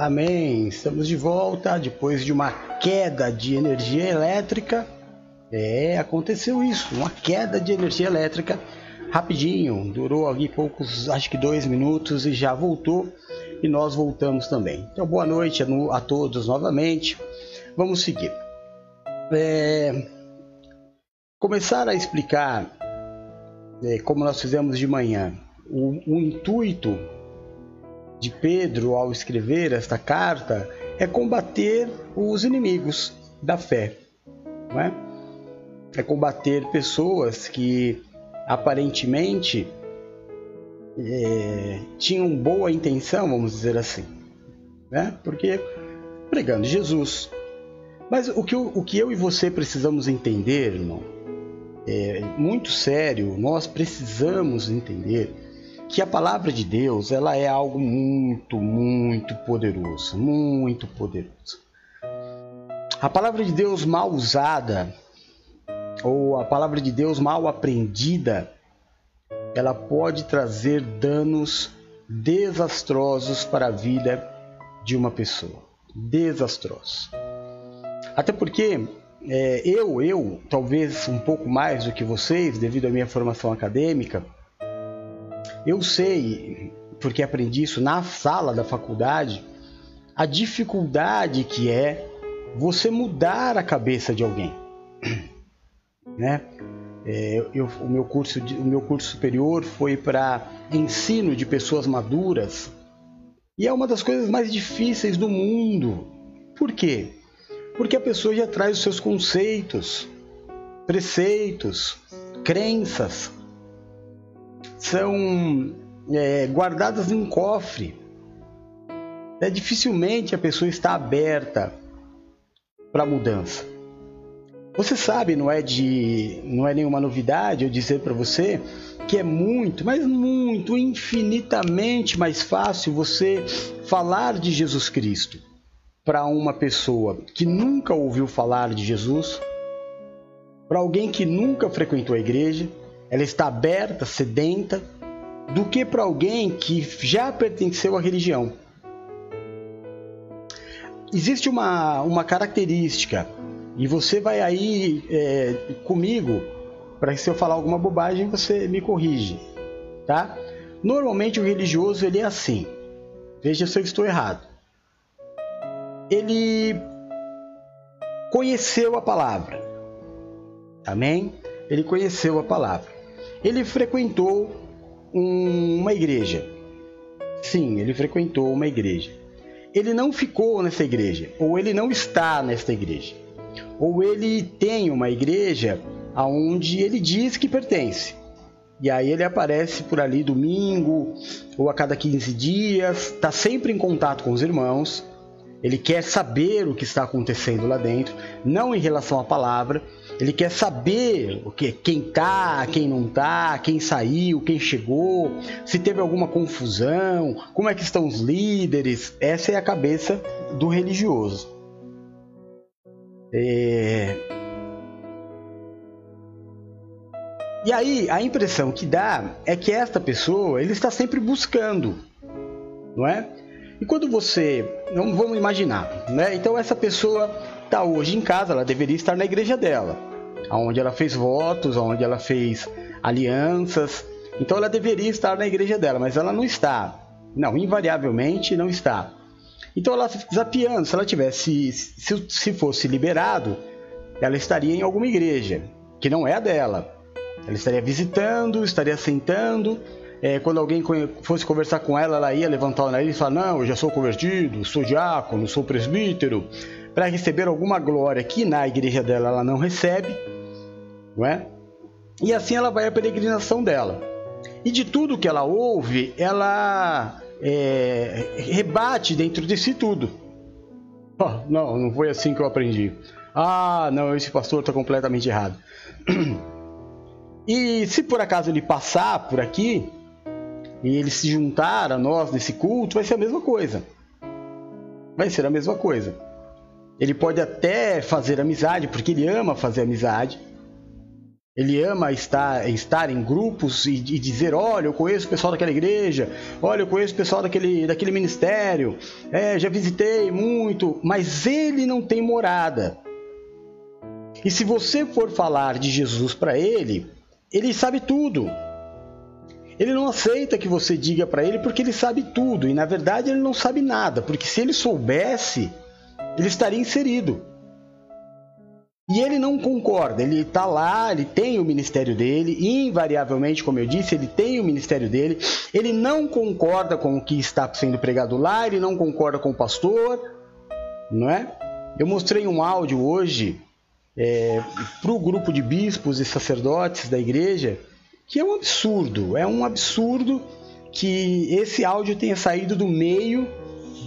Amém. Estamos de volta depois de uma queda de energia elétrica. É, aconteceu isso, uma queda de energia elétrica rapidinho, durou ali poucos, acho que dois minutos e já voltou e nós voltamos também. Então, boa noite a, todos novamente. Vamos seguir. É, começar a explicar, é, como nós fizemos de manhã, o, o intuito de Pedro ao escrever esta carta é combater os inimigos da fé, não é? é combater pessoas que aparentemente é, tinham boa intenção, vamos dizer assim, né? Porque pregando Jesus. Mas o que, eu, o que eu e você precisamos entender, irmão, é muito sério. Nós precisamos entender que a palavra de Deus ela é algo muito, muito poderoso, muito poderoso. A palavra de Deus mal usada ou a palavra de Deus mal aprendida, ela pode trazer danos desastrosos para a vida de uma pessoa. Desastrosos. Até porque é, eu, eu, talvez um pouco mais do que vocês, devido à minha formação acadêmica, eu sei, porque aprendi isso na sala da faculdade, a dificuldade que é você mudar a cabeça de alguém. Né? É, eu, o, meu curso o meu curso superior foi para ensino de pessoas maduras e é uma das coisas mais difíceis do mundo. Por quê? Porque a pessoa já traz os seus conceitos, preceitos, crenças, são é, guardadas em cofre. É, dificilmente a pessoa está aberta para mudança. Você sabe, não é de, não é nenhuma novidade eu dizer para você que é muito, mas muito, infinitamente mais fácil você falar de Jesus Cristo para uma pessoa que nunca ouviu falar de Jesus, para alguém que nunca frequentou a igreja, ela está aberta, sedenta, do que para alguém que já pertenceu à religião. Existe uma, uma característica e você vai aí é, comigo para que se eu falar alguma bobagem você me corrige, tá? Normalmente o religioso ele é assim. Veja se eu estou errado. Ele conheceu a palavra. Amém? Ele conheceu a palavra. Ele frequentou um, uma igreja. Sim, ele frequentou uma igreja. Ele não ficou nessa igreja, ou ele não está nesta igreja ou ele tem uma igreja aonde ele diz que pertence. E aí ele aparece por ali domingo ou a cada 15 dias, está sempre em contato com os irmãos. Ele quer saber o que está acontecendo lá dentro, não em relação à palavra. Ele quer saber o que, quem tá, quem não tá, quem saiu, quem chegou, se teve alguma confusão, como é que estão os líderes. Essa é a cabeça do religioso. É... E aí a impressão que dá é que esta pessoa ele está sempre buscando, não é? E quando você, não vamos imaginar, né? Então essa pessoa está hoje em casa, ela deveria estar na igreja dela, aonde ela fez votos, aonde ela fez alianças. Então ela deveria estar na igreja dela, mas ela não está. Não, invariavelmente não está. Então ela desafiando, se ela tivesse, se, se fosse liberado, ela estaria em alguma igreja, que não é a dela. Ela estaria visitando, estaria sentando. É, quando alguém fosse conversar com ela, ela ia levantar o nariz e falar: Não, eu já sou convertido, sou diácono, sou presbítero, para receber alguma glória que na igreja dela ela não recebe, não é? E assim ela vai à peregrinação dela. E de tudo que ela ouve, ela é, rebate dentro de si tudo. Oh, não, não foi assim que eu aprendi. Ah, não, esse pastor está completamente errado. E se por acaso ele passar por aqui e ele se juntar a nós nesse culto, vai ser a mesma coisa. Vai ser a mesma coisa. Ele pode até fazer amizade, porque ele ama fazer amizade. Ele ama estar, estar em grupos e, e, dizer: olha, eu conheço o pessoal daquela igreja, olha, eu conheço o pessoal daquele, daquele ministério, é, já visitei muito, mas ele não tem morada. E se você for falar de Jesus para ele, ele sabe tudo. Ele não aceita que você diga para ele porque ele sabe tudo e na verdade ele não sabe nada, porque se ele soubesse, ele estaria inserido. E ele não concorda, ele está lá, ele tem o ministério dele, invariavelmente, como eu disse, ele tem o ministério dele, ele não concorda com o que está sendo pregado lá, ele não concorda com o pastor, não é? Eu mostrei um áudio hoje é, para o grupo de bispos e sacerdotes da igreja, que é um absurdo, é um absurdo que esse áudio tenha saído do meio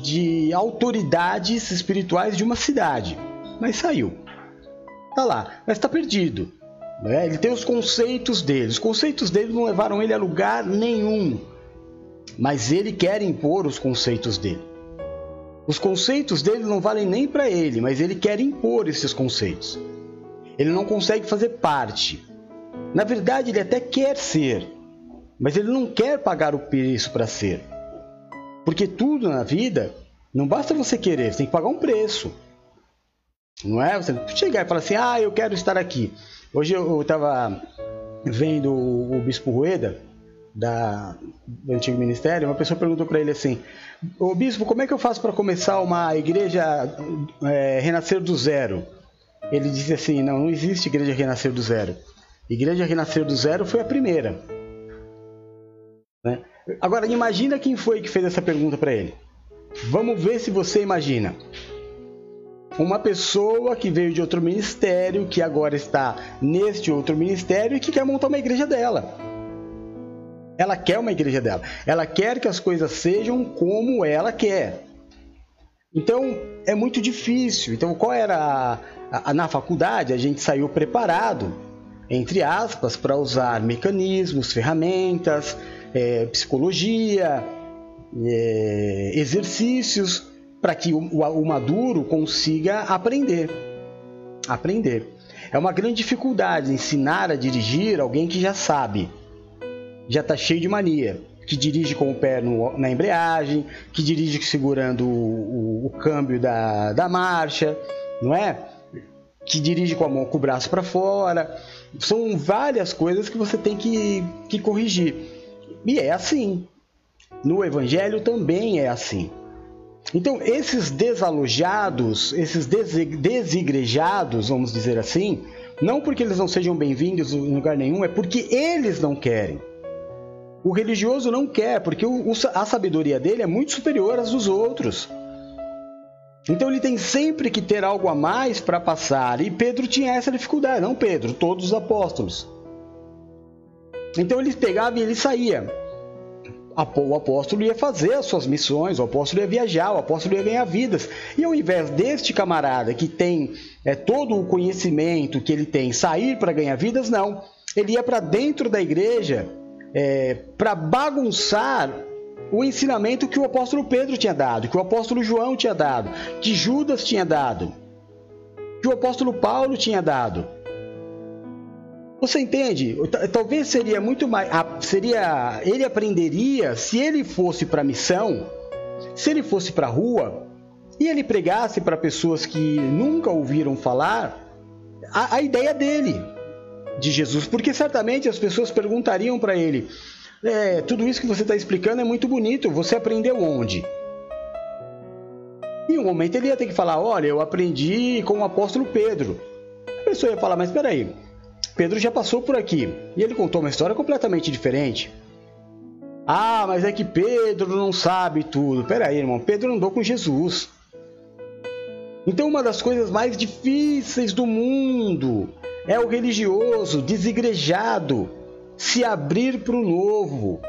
de autoridades espirituais de uma cidade, mas saiu. Tá lá, mas está perdido. Né? Ele tem os conceitos dele. Os conceitos dele não levaram ele a lugar nenhum. Mas ele quer impor os conceitos dele. Os conceitos dele não valem nem para ele, mas ele quer impor esses conceitos. Ele não consegue fazer parte. Na verdade, ele até quer ser, mas ele não quer pagar o preço para ser. Porque tudo na vida não basta você querer, você tem que pagar um preço. Não é? Você chegar e falar assim, ah, eu quero estar aqui. Hoje eu estava vendo o, Bispo Rueda, da, do antigo ministério, uma pessoa perguntou para ele assim: Ô bispo, como é que eu faço para começar uma igreja é, renascer do zero? Ele disse assim: não, não existe igreja renascer do zero. Igreja renascer do zero foi a primeira. Né? Agora, imagina quem foi que fez essa pergunta para ele. Vamos ver se você imagina uma pessoa que veio de outro ministério, que agora está neste outro ministério e que quer montar uma igreja dela. Ela quer uma igreja dela. Ela quer que as coisas sejam como ela quer. Então é muito difícil. Então qual era a, a, na faculdade a gente saiu preparado, entre aspas, para usar mecanismos, ferramentas, é, psicologia, é, exercícios para que o, o maduro consiga aprender. Aprender. É uma grande dificuldade ensinar a dirigir alguém que já sabe, já está cheio de mania, que dirige com o pé no, na embreagem, que dirige segurando o, o, o câmbio da, da marcha, não é? Que dirige com a mão com o braço para fora. São várias coisas que você tem que, que corrigir. E é assim. No Evangelho também é assim. Então, esses desalojados, esses desigrejados, vamos dizer assim, não porque eles não sejam bem-vindos em lugar nenhum, é porque eles não querem. O religioso não quer, porque a sabedoria dele é muito superior às dos outros. Então ele tem sempre que ter algo a mais para passar. E Pedro tinha essa dificuldade, não Pedro, todos os apóstolos. Então ele pegava e ele saía o apóstolo ia fazer as suas missões, o apóstolo ia viajar, o apóstolo ia ganhar vidas. E ao invés deste camarada que tem é, todo o conhecimento que ele tem sair para ganhar vidas, não. Ele ia para dentro da igreja é, para bagunçar o ensinamento que o apóstolo Pedro tinha dado, que o apóstolo João tinha dado, que Judas tinha dado, que o apóstolo Paulo tinha dado. Você entende? Talvez seria muito mais. Seria. Ele aprenderia se ele fosse para missão, se ele fosse para rua e ele pregasse para pessoas que nunca ouviram falar a, a ideia dele de Jesus, porque certamente as pessoas perguntariam para ele: é, tudo isso que você está explicando é muito bonito, você aprendeu onde? E um momento ele ia ter que falar: olha, eu aprendi com o apóstolo Pedro. A pessoa ia falar: mas espera aí, Pedro já passou por aqui e ele contou uma história completamente diferente. Ah, mas é que Pedro não sabe tudo. Pera aí, irmão, Pedro andou com Jesus. Então, uma das coisas mais difíceis do mundo é o religioso desigrejado se abrir para o novo.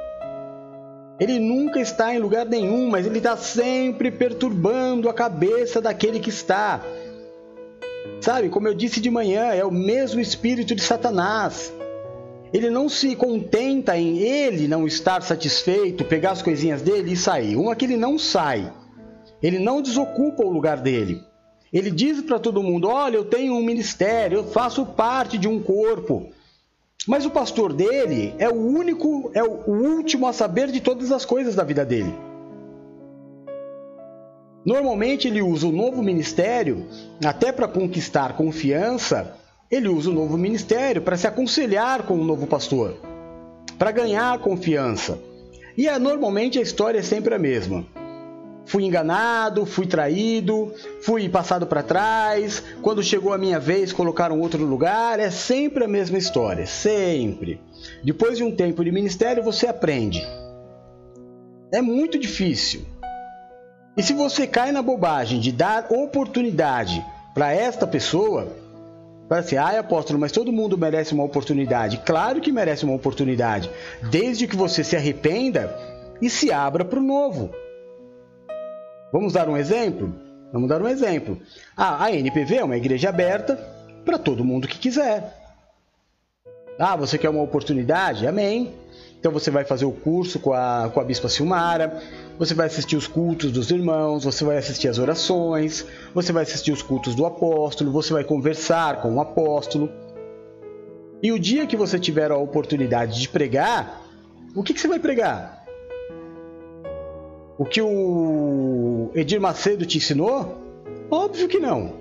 Ele nunca está em lugar nenhum, mas ele está sempre perturbando a cabeça daquele que está. Sabe, como eu disse de manhã, é o mesmo espírito de Satanás. Ele não se contenta em ele não estar satisfeito, pegar as coisinhas dele e sair. Uma que ele não sai. Ele não desocupa o lugar dele. Ele diz para todo mundo: Olha, eu tenho um ministério, eu faço parte de um corpo. Mas o pastor dele é o único, é o último a saber de todas as coisas da vida dele. Normalmente ele usa o novo ministério até para conquistar confiança. Ele usa o novo ministério para se aconselhar com o novo pastor, para ganhar confiança. E é, normalmente a história é sempre a mesma. Fui enganado, fui traído, fui passado para trás. Quando chegou a minha vez, colocaram outro lugar. É sempre a mesma história, sempre. Depois de um tempo de ministério, você aprende. É muito difícil. E se você cai na bobagem de dar oportunidade para esta pessoa, para assim, ai apóstolo, mas todo mundo merece uma oportunidade. Claro que merece uma oportunidade, desde que você se arrependa e se abra para o novo. Vamos dar um exemplo? Vamos dar um exemplo. Ah, a NPV é uma igreja aberta para todo mundo que quiser. Ah, você quer uma oportunidade? Amém. Então você vai fazer o curso com a, com a Bispa Silmara, você vai assistir os cultos dos irmãos, você vai assistir as orações, você vai assistir os cultos do apóstolo, você vai conversar com o apóstolo. E o dia que você tiver a oportunidade de pregar, o que, que você vai pregar? O que o Edir Macedo te ensinou? Óbvio que não.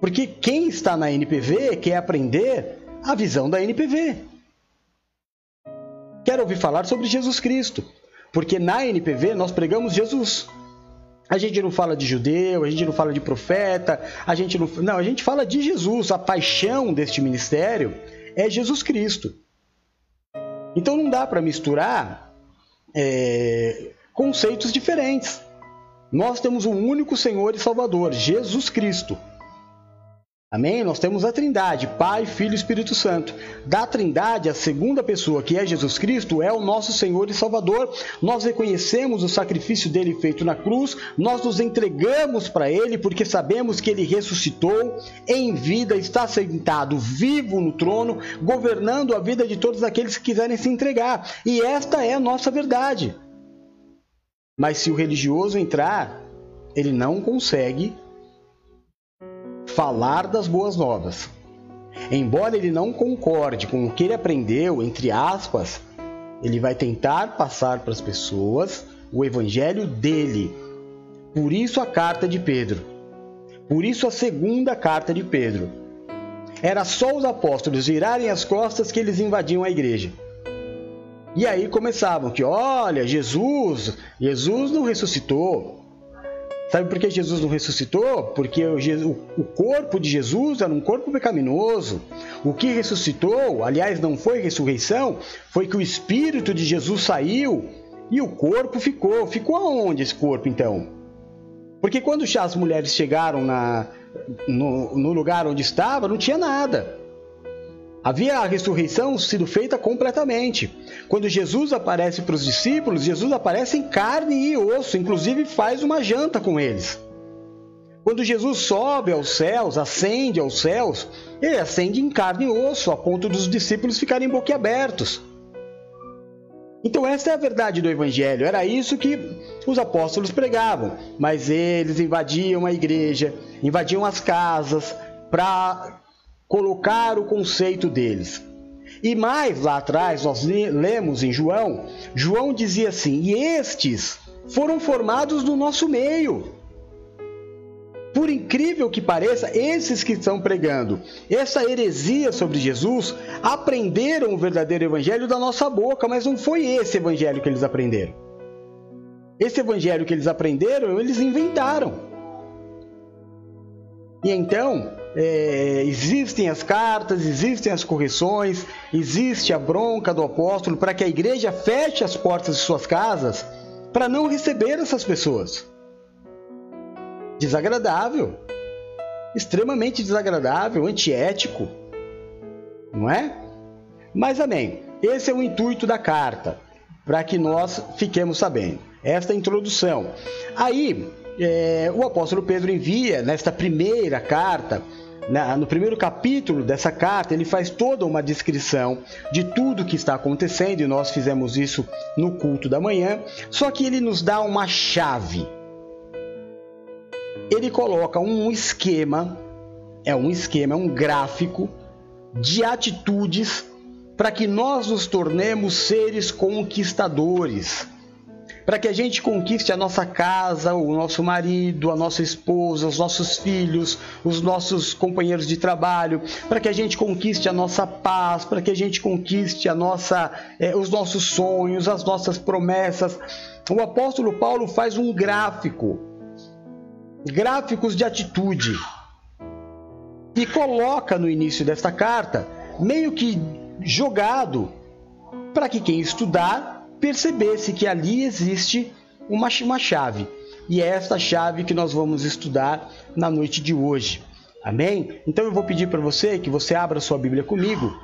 Porque quem está na NPV quer aprender a visão da NPV. Quer ouvir falar sobre Jesus Cristo. Porque na NPV nós pregamos Jesus. A gente não fala de judeu, a gente não fala de profeta, a gente não. Não, a gente fala de Jesus. A paixão deste ministério é Jesus Cristo. Então não dá para misturar é, conceitos diferentes. Nós temos um único Senhor e Salvador, Jesus Cristo. Amém? Nós temos a Trindade, Pai, Filho e Espírito Santo. Da Trindade, a segunda pessoa, que é Jesus Cristo, é o nosso Senhor e Salvador. Nós reconhecemos o sacrifício dele feito na cruz, nós nos entregamos para ele porque sabemos que ele ressuscitou em vida, está sentado vivo no trono, governando a vida de todos aqueles que quiserem se entregar. E esta é a nossa verdade. Mas se o religioso entrar, ele não consegue falar das boas novas. Embora ele não concorde com o que ele aprendeu, entre aspas, ele vai tentar passar para as pessoas o evangelho dele. Por isso a carta de Pedro. Por isso a segunda carta de Pedro. Era só os apóstolos virarem as costas que eles invadiam a igreja. E aí começavam que, olha, Jesus, Jesus não ressuscitou. Sabe por que Jesus não ressuscitou? Porque o, corpo de Jesus era um corpo pecaminoso. O que ressuscitou, aliás, não foi ressurreição, foi que o espírito de Jesus saiu e o corpo ficou. Ficou aonde esse corpo então? Porque quando as mulheres chegaram na, no, no lugar onde estava, não tinha nada. Havia a ressurreição sido feita completamente. Quando Jesus aparece para os discípulos, Jesus aparece em carne e osso, inclusive faz uma janta com eles. Quando Jesus sobe aos céus, ascende aos céus, ele ascende em carne e osso, a ponto dos discípulos ficarem boquiabertos. Então, essa é a verdade do Evangelho. Era isso que os apóstolos pregavam. Mas eles invadiam a igreja, invadiam as casas para colocar o conceito deles. E mais lá atrás, nós lemos em João, João dizia assim: E estes foram formados no nosso meio. Por incrível que pareça, esses que estão pregando essa heresia sobre Jesus aprenderam o verdadeiro evangelho da nossa boca, mas não foi esse evangelho que eles aprenderam. Esse evangelho que eles aprenderam, eles inventaram. E então, é, existem as cartas, existem as correções, existe a bronca do apóstolo para que a igreja feche as portas de suas casas para não receber essas pessoas. Desagradável, extremamente desagradável, antiético, não é? Mas amém. Esse é o intuito da carta, para que nós fiquemos sabendo. Esta introdução. Aí, é, o apóstolo Pedro envia nesta primeira carta no primeiro capítulo dessa carta, ele faz toda uma descrição de tudo que está acontecendo, e nós fizemos isso no culto da manhã, só que ele nos dá uma chave. Ele coloca um esquema, é um esquema, é um gráfico de atitudes para que nós nos tornemos seres conquistadores para que a gente conquiste a nossa casa, o nosso marido, a nossa esposa, os nossos filhos, os nossos companheiros de trabalho, para que a gente conquiste a nossa paz, para que a gente conquiste a nossa, eh, os nossos sonhos, as nossas promessas. O apóstolo Paulo faz um gráfico, gráficos de atitude, e coloca no início desta carta, meio que jogado, para que quem estudar percebesse que ali existe uma, uma chave. E é esta chave que nós vamos estudar na noite de hoje. Amém? Então eu vou pedir para você que você abra sua Bíblia comigo.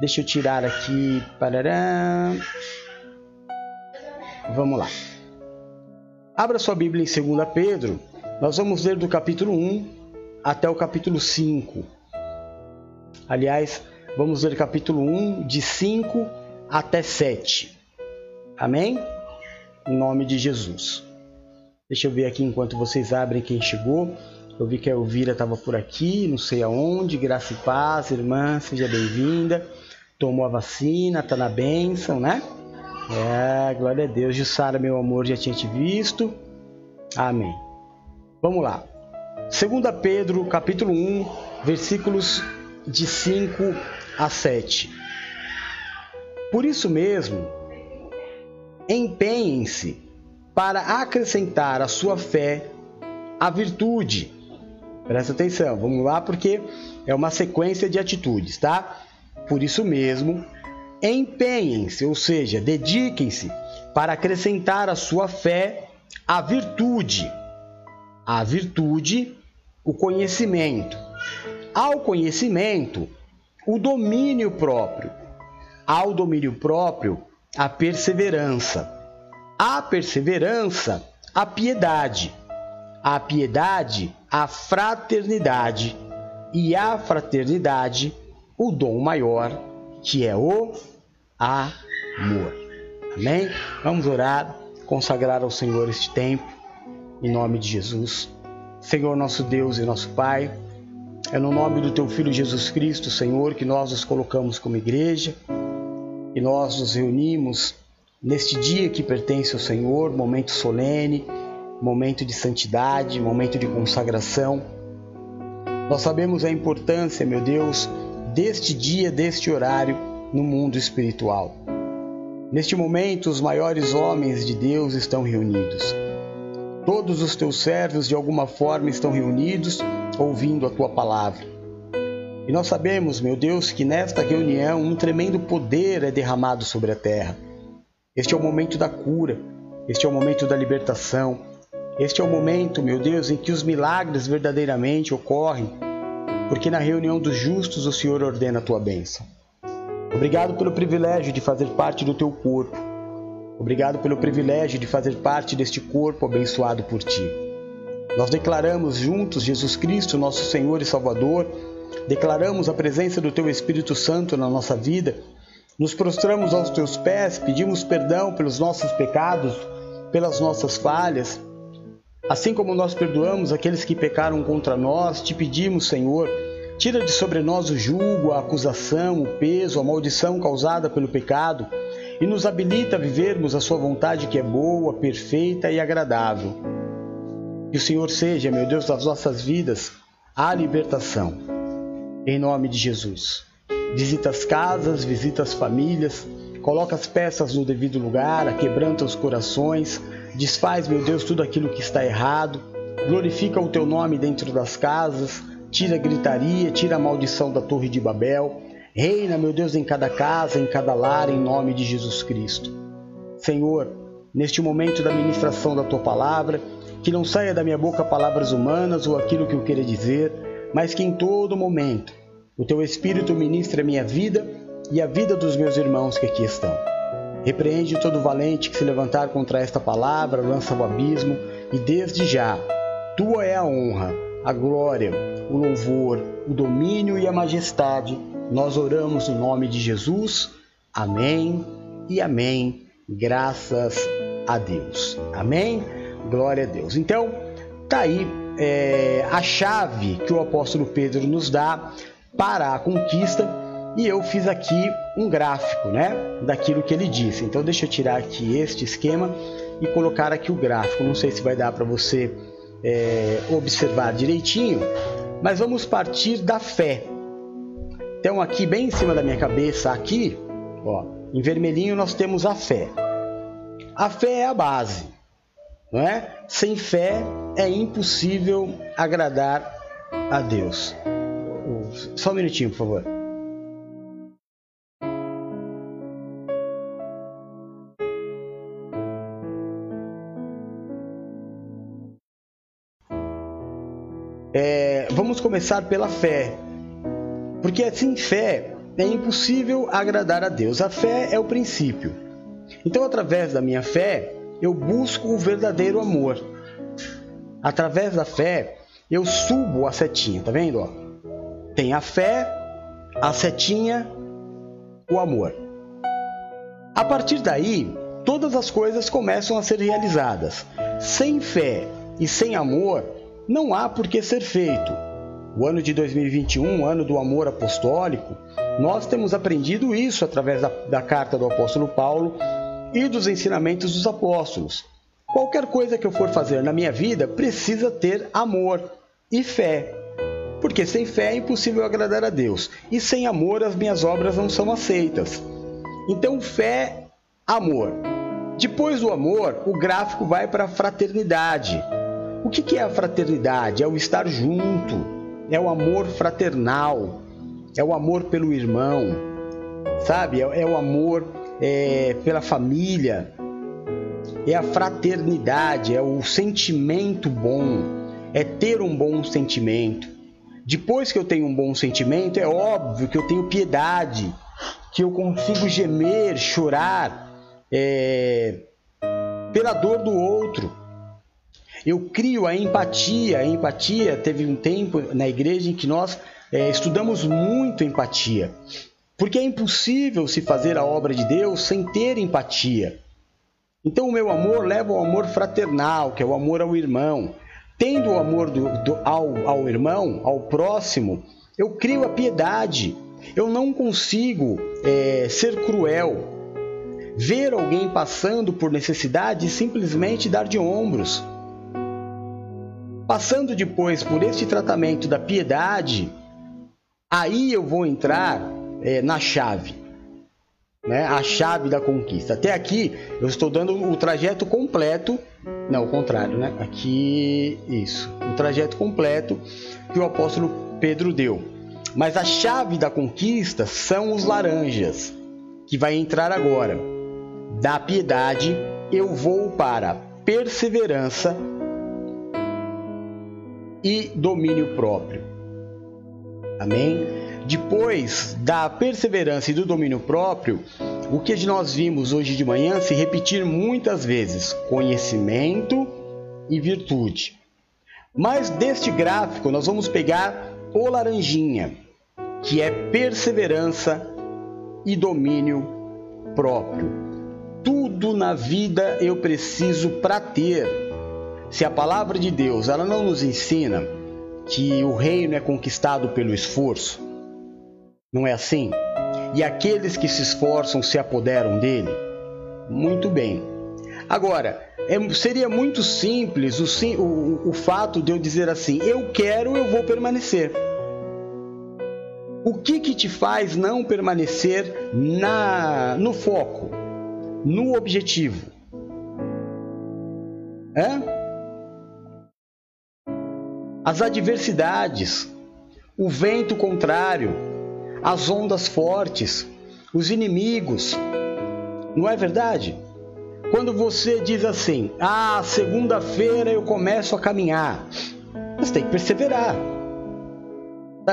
Deixa eu tirar aqui. Parará. Vamos lá. Abra sua Bíblia em 2 Pedro. Nós vamos ler do capítulo 1 até o capítulo 5. Aliás, vamos ler capítulo 1 de 5 até 7. Amém? Em nome de Jesus. Deixa eu ver aqui enquanto vocês abrem quem chegou. Eu vi que a Elvira estava por aqui, não sei aonde. Graça e paz, irmã, seja bem-vinda. Tomou a vacina, tá na bênção, né? É, glória a Deus. Jussara, meu amor, já tinha te visto. Amém. Vamos lá. 2 Pedro, capítulo 1, versículos de 5 a 7. Por isso mesmo, empenhem-se para acrescentar à sua fé a virtude. Presta atenção, vamos lá porque é uma sequência de atitudes, tá? Por isso mesmo, empenhem-se, ou seja, dediquem-se para acrescentar à sua fé a virtude. A virtude, o conhecimento. Ao conhecimento, o domínio próprio. Ao domínio próprio, a perseverança. A perseverança, a piedade. A piedade, a fraternidade. E a fraternidade, o dom maior, que é o amor. Amém? Vamos orar, consagrar ao Senhor este tempo, em nome de Jesus. Senhor, nosso Deus e nosso Pai, é no nome do Teu Filho Jesus Cristo, Senhor, que nós nos colocamos como igreja e nós nos reunimos neste dia que pertence ao Senhor, momento solene, momento de santidade, momento de consagração. Nós sabemos a importância, meu Deus, deste dia, deste horário no mundo espiritual. Neste momento, os maiores homens de Deus estão reunidos. Todos os teus servos, de alguma forma, estão reunidos ouvindo a tua palavra. E nós sabemos, meu Deus, que nesta reunião um tremendo poder é derramado sobre a terra. Este é o momento da cura, este é o momento da libertação, este é o momento, meu Deus, em que os milagres verdadeiramente ocorrem, porque na reunião dos justos o Senhor ordena a tua bênção. Obrigado pelo privilégio de fazer parte do teu corpo. Obrigado pelo privilégio de fazer parte deste corpo abençoado por ti. Nós declaramos juntos Jesus Cristo, nosso Senhor e Salvador, declaramos a presença do Teu Espírito Santo na nossa vida, nos prostramos aos Teus pés, pedimos perdão pelos nossos pecados, pelas nossas falhas. Assim como nós perdoamos aqueles que pecaram contra nós, te pedimos, Senhor, tira de sobre nós o jugo, a acusação, o peso, a maldição causada pelo pecado e nos habilita a vivermos a Sua vontade que é boa, perfeita e agradável. Que o Senhor seja, meu Deus, das nossas vidas, a libertação em nome de Jesus. Visita as casas, visita as famílias, coloca as peças no devido lugar, quebranta os corações, desfaz, meu Deus, tudo aquilo que está errado, glorifica o teu nome dentro das casas, tira a gritaria, tira a maldição da Torre de Babel, reina, meu Deus, em cada casa, em cada lar, em nome de Jesus Cristo. Senhor, neste momento da ministração da tua palavra, que não saia da minha boca palavras humanas ou aquilo que eu queira dizer, mas que em todo momento o teu Espírito ministre a minha vida e a vida dos meus irmãos que aqui estão. Repreende todo valente que se levantar contra esta palavra, lança o abismo, e desde já, tua é a honra, a glória, o louvor, o domínio e a majestade. Nós oramos no nome de Jesus. Amém e amém. Graças a Deus. Amém? Glória a Deus. Então, tá aí é, a chave que o apóstolo Pedro nos dá para a conquista e eu fiz aqui um gráfico, né, daquilo que ele disse. Então deixa eu tirar aqui este esquema e colocar aqui o gráfico. Não sei se vai dar para você é, observar direitinho, mas vamos partir da fé. Então aqui bem em cima da minha cabeça, aqui, ó, em vermelhinho nós temos a fé. A fé é a base, não é? Sem fé é impossível agradar a Deus. Só um minutinho, por favor. É, vamos começar pela fé, porque sem fé é impossível agradar a Deus. A fé é o princípio. Então, através da minha fé, eu busco o verdadeiro amor. Através da fé, eu subo a setinha, tá vendo? Tem a fé, a setinha, o amor. A partir daí, todas as coisas começam a ser realizadas. Sem fé e sem amor, não há por que ser feito. O ano de 2021, ano do amor apostólico, nós temos aprendido isso através da, da carta do apóstolo Paulo e dos ensinamentos dos apóstolos. Qualquer coisa que eu for fazer na minha vida precisa ter amor e fé. Porque sem fé é impossível agradar a Deus, e sem amor as minhas obras não são aceitas. Então, fé, amor. Depois do amor, o gráfico vai para a fraternidade. O que é a fraternidade? É o estar junto, é o amor fraternal, é o amor pelo irmão, sabe? É, é o amor é, pela família, é a fraternidade, é o sentimento bom, é ter um bom sentimento. Depois que eu tenho um bom sentimento, é óbvio que eu tenho piedade, que eu consigo gemer, chorar é, pela dor do outro eu crio a empatia. A empatia teve um tempo na igreja em que nós é, estudamos muito empatia, porque é impossível se fazer a obra de Deus sem ter empatia. Então, o meu amor leva ao amor fraternal, que é o amor ao irmão. Tendo o amor do, do, ao, ao irmão, ao próximo, eu crio a piedade. Eu não consigo é, ser cruel, ver alguém passando por necessidade e simplesmente dar de ombros. Passando depois por este tratamento da piedade, aí eu vou entrar é, na chave, né? a chave da conquista. Até aqui eu estou dando o trajeto completo, não, o contrário, né? Aqui, isso, o trajeto completo que o apóstolo Pedro deu. Mas a chave da conquista são os laranjas, que vai entrar agora. Da piedade eu vou para perseverança e domínio próprio. Amém? Depois da perseverança e do domínio próprio, o que nós vimos hoje de manhã se repetir muitas vezes: conhecimento e virtude. Mas deste gráfico nós vamos pegar o laranjinha, que é perseverança e domínio próprio. Tudo na vida eu preciso para ter se a palavra de Deus ela não nos ensina que o reino é conquistado pelo esforço, não é assim? E aqueles que se esforçam se apoderam dele? Muito bem. Agora, é, seria muito simples o, o, o fato de eu dizer assim: eu quero, eu vou permanecer. O que, que te faz não permanecer na, no foco, no objetivo? As adversidades, o vento contrário, as ondas fortes, os inimigos. Não é verdade? Quando você diz assim: "Ah, segunda-feira eu começo a caminhar", você tem que perseverar.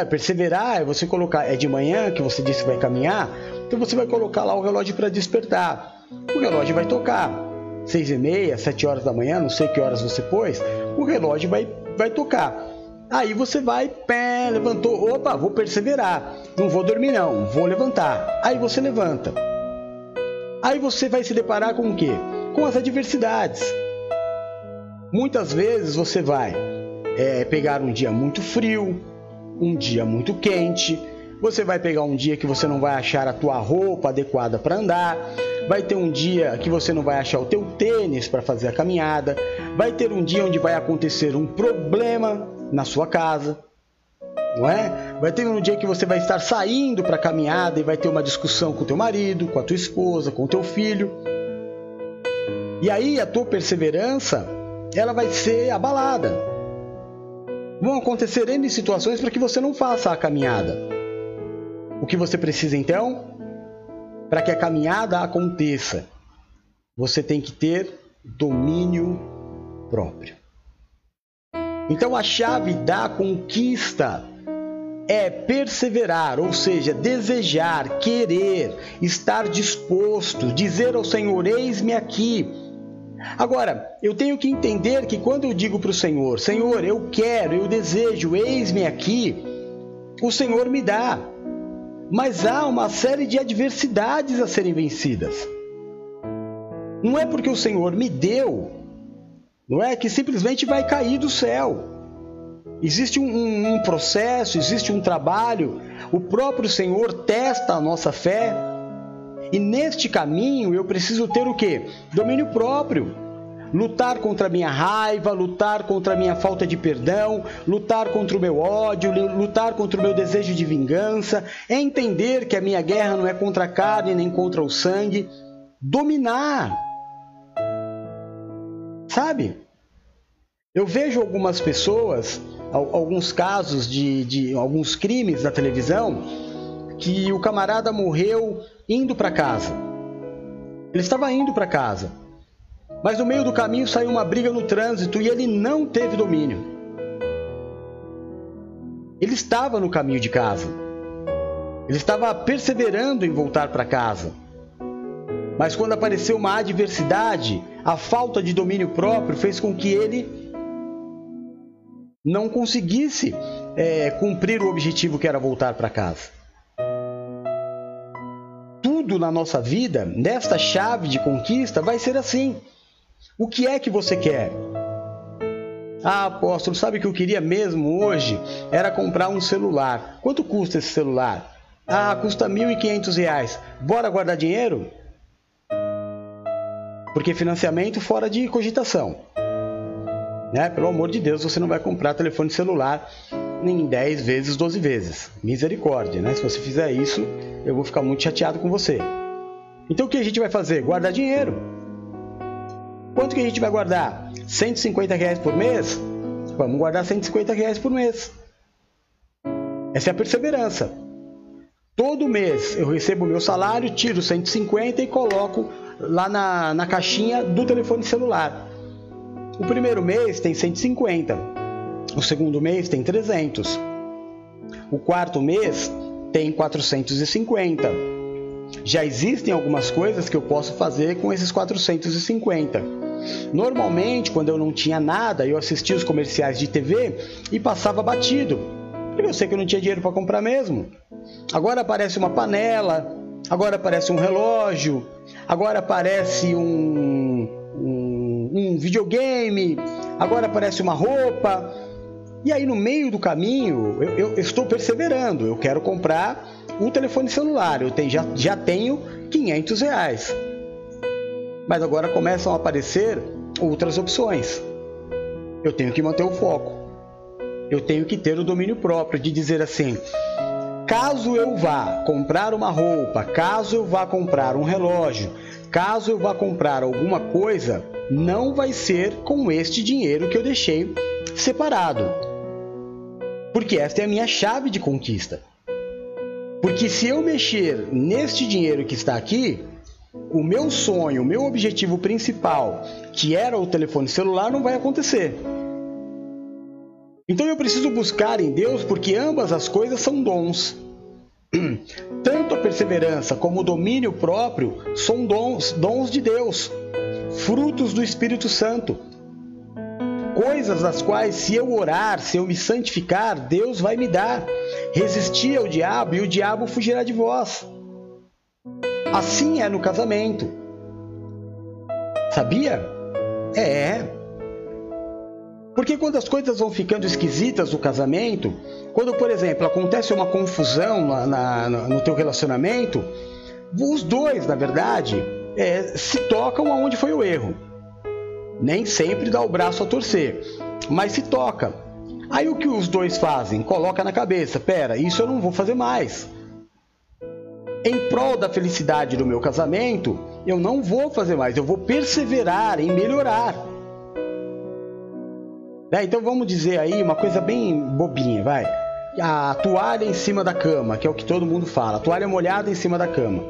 Perseverar é você colocar é de manhã que você disse que vai caminhar, então você vai colocar lá o relógio para despertar. O relógio vai tocar seis e meia, sete horas da manhã, não sei que horas você pôs, o relógio vai vai tocar. Aí você vai, pé, levantou, opa, vou perseverar. Não vou dormir não, vou levantar. Aí você levanta. Aí você vai se deparar com o quê? Com as adversidades. Muitas vezes você vai é, pegar um dia muito frio, um dia muito quente, Você vai pegar um dia que você não vai achar a tua roupa adequada para andar. Vai ter um dia que você não vai achar o teu tênis para fazer a caminhada. Vai ter um dia onde vai acontecer um problema na sua casa. Não é? Vai ter um dia que você vai estar saindo para a caminhada e vai ter uma discussão com o teu marido, com a tua esposa, com o teu filho. E aí a tua perseverança, ela vai ser abalada. Vão acontecer N situações para que você não faça a caminhada. O que você precisa então? Para que a caminhada aconteça, você tem que ter domínio próprio. Então a chave da conquista é perseverar, ou seja, desejar, querer, estar disposto, dizer ao Senhor: Eis-me aqui. Agora, eu tenho que entender que quando eu digo para o Senhor: Senhor, eu quero, eu desejo, eis-me aqui, o Senhor me dá mas há uma série de adversidades a serem vencidas. Não é porque o Senhor me deu, não é que simplesmente vai cair do céu. Existe um, um, um processo, existe um trabalho. O próprio Senhor testa a nossa fé. E neste caminho eu preciso ter o que? Domínio próprio lutar contra a minha raiva, lutar contra a minha falta de perdão, lutar contra o meu ódio, lutar contra o meu desejo de vingança, é entender que a minha guerra não é contra a carne nem contra o sangue, dominar. Sabe? Eu vejo algumas pessoas, alguns casos de, de alguns crimes na televisão, que o camarada morreu indo para casa. Ele estava indo para casa. Mas no meio do caminho saiu uma briga no trânsito e ele não teve domínio. Ele estava no caminho de casa. Ele estava perseverando em voltar para casa. Mas quando apareceu uma adversidade, a falta de domínio próprio fez com que ele não conseguisse é, cumprir o objetivo que era voltar para casa. Tudo na nossa vida, nesta chave de conquista, vai ser assim. O que é que você quer? Ah, apóstolo, sabe que eu queria mesmo hoje? Era comprar um celular. Quanto custa esse celular? Ah, custa R$ 1.500. Bora guardar dinheiro? Porque financiamento fora de cogitação. Né? Pelo amor de Deus, você não vai comprar telefone celular em 10 vezes, 12 vezes. Misericórdia, né? Se você fizer isso, eu vou ficar muito chateado com você. Então o que a gente vai fazer? Guardar dinheiro. Quanto que a gente vai guardar? 150 reais por mês? Vamos guardar 150 reais por mês. Essa é a perseverança. Todo mês eu recebo o meu salário, tiro 150 e coloco lá na, na caixinha do telefone celular. O primeiro mês tem 150, o segundo mês tem 300, o quarto mês tem 450 já existem algumas coisas que eu posso fazer com esses 450. Normalmente, quando eu não tinha nada, eu assistia os comerciais de TV e passava batido, porque eu sei que eu não tinha dinheiro para comprar mesmo. Agora aparece uma panela, agora aparece um relógio, agora aparece um, um, um videogame, agora aparece uma roupa. E aí, no meio do caminho, eu, eu, estou perseverando. Eu quero comprar um telefone celular. Eu tenho, já, já tenho 500 reais. Mas agora começam a aparecer outras opções. Eu tenho que manter o foco. Eu tenho que ter o domínio próprio de dizer assim: caso eu vá comprar uma roupa, caso eu vá comprar um relógio, caso eu vá comprar alguma coisa, não vai ser com este dinheiro que eu deixei separado. Porque esta é a minha chave de conquista. Porque se eu mexer neste dinheiro que está aqui, o meu sonho, o meu objetivo principal, que era o telefone celular, não vai acontecer. Então eu preciso buscar em Deus porque ambas as coisas são dons. Tanto a perseverança como o domínio próprio são dons, dons de Deus, frutos do Espírito Santo. Coisas das quais, se eu orar, se eu me santificar, Deus vai me dar. Resistir ao diabo e o diabo fugirá de vós. Assim é no casamento. Sabia? É. Porque quando as coisas vão ficando esquisitas no casamento, quando, por exemplo, acontece uma confusão na, na, no teu relacionamento, os dois, na verdade, é, se tocam aonde foi o erro. Nem sempre dá o braço a torcer, mas se toca. Aí o que os dois fazem? Coloca na cabeça, pera, isso eu não vou fazer mais. Em prol da felicidade do meu casamento, eu não vou fazer mais, eu vou perseverar em melhorar. Né? Então vamos dizer aí uma coisa bem bobinha, vai. A toalha em cima da cama, que é o que todo mundo fala. A toalha molhada em cima da cama.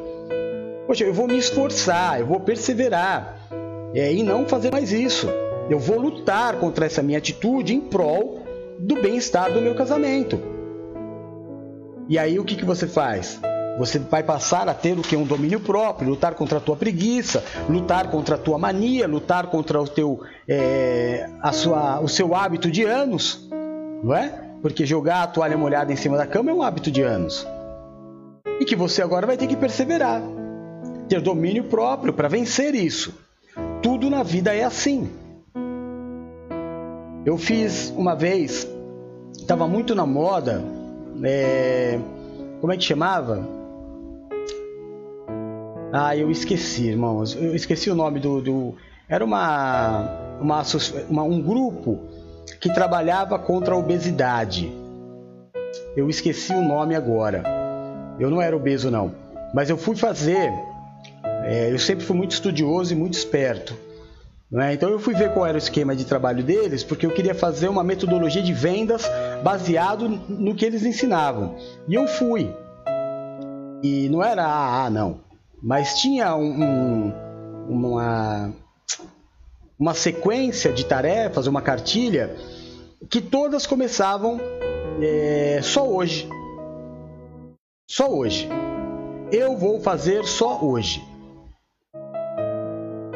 Poxa, eu vou me esforçar, eu vou perseverar é, e não fazer mais isso. Eu vou lutar contra essa minha atitude em prol do bem-estar do meu casamento. E aí o que, que você faz? Você vai passar a ter o que? Um domínio próprio, lutar contra a tua preguiça, lutar contra a tua mania, lutar contra o teu, é, a sua, o seu hábito de anos, não é? Porque jogar a toalha molhada em cima da cama é um hábito de anos. E que você agora vai ter que perseverar, ter domínio próprio para vencer isso. Tudo na vida é assim. Eu fiz uma vez, estava muito na moda, é, como é que chamava? Ah, eu esqueci, irmãos. Eu esqueci o nome do. do... Era uma, uma, uma, um grupo que trabalhava contra a obesidade. Eu esqueci o nome agora. Eu não era obeso, não. Mas eu fui fazer. É, eu sempre fui muito estudioso e muito esperto. É? Então eu fui ver qual era o esquema de trabalho deles, porque eu queria fazer uma metodologia de vendas baseado no que eles ensinavam. E eu fui. E não era AA, não mas tinha um, um, uma, uma sequência de tarefas, uma cartilha, que todas começavam é, só hoje. Só hoje. Eu vou fazer só hoje.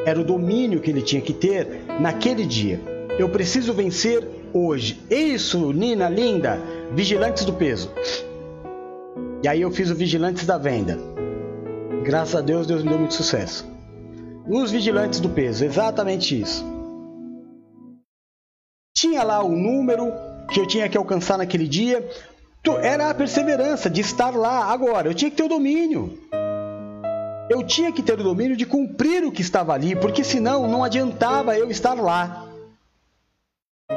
Era o domínio que ele tinha que ter naquele dia. Eu preciso vencer hoje. Isso, Nina, linda. Vigilantes do peso. E aí eu fiz o Vigilantes da Venda. Graças a Deus, Deus me deu muito sucesso. Os vigilantes do peso, exatamente isso. Tinha lá o número que eu tinha que alcançar naquele dia. Era a perseverança de estar lá agora. Eu tinha que ter o domínio. Eu tinha que ter o domínio de cumprir o que estava ali, porque senão não adiantava eu estar lá.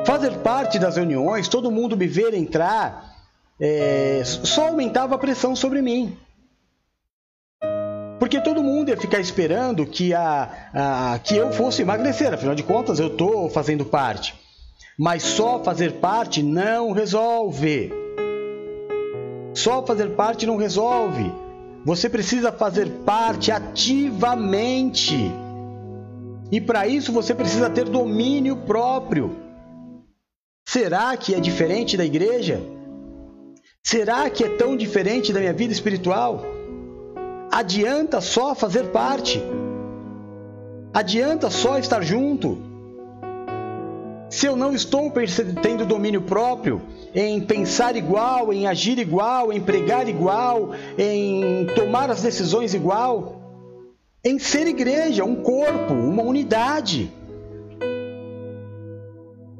Fazer parte das reuniões, todo mundo me ver entrar, é, só aumentava a pressão sobre mim. Porque todo mundo ia ficar esperando que, a, a, que eu fosse emagrecer, afinal de contas eu estou fazendo parte. Mas só fazer parte não resolve. Só fazer parte não resolve. Você precisa fazer parte ativamente. E para isso você precisa ter domínio próprio. Será que é diferente da igreja? Será que é tão diferente da minha vida espiritual? Adianta só fazer parte. Adianta só estar junto. Se eu não estou tendo domínio próprio em pensar igual, em agir igual, em pregar igual, em tomar as decisões igual, em ser igreja, um corpo, uma unidade.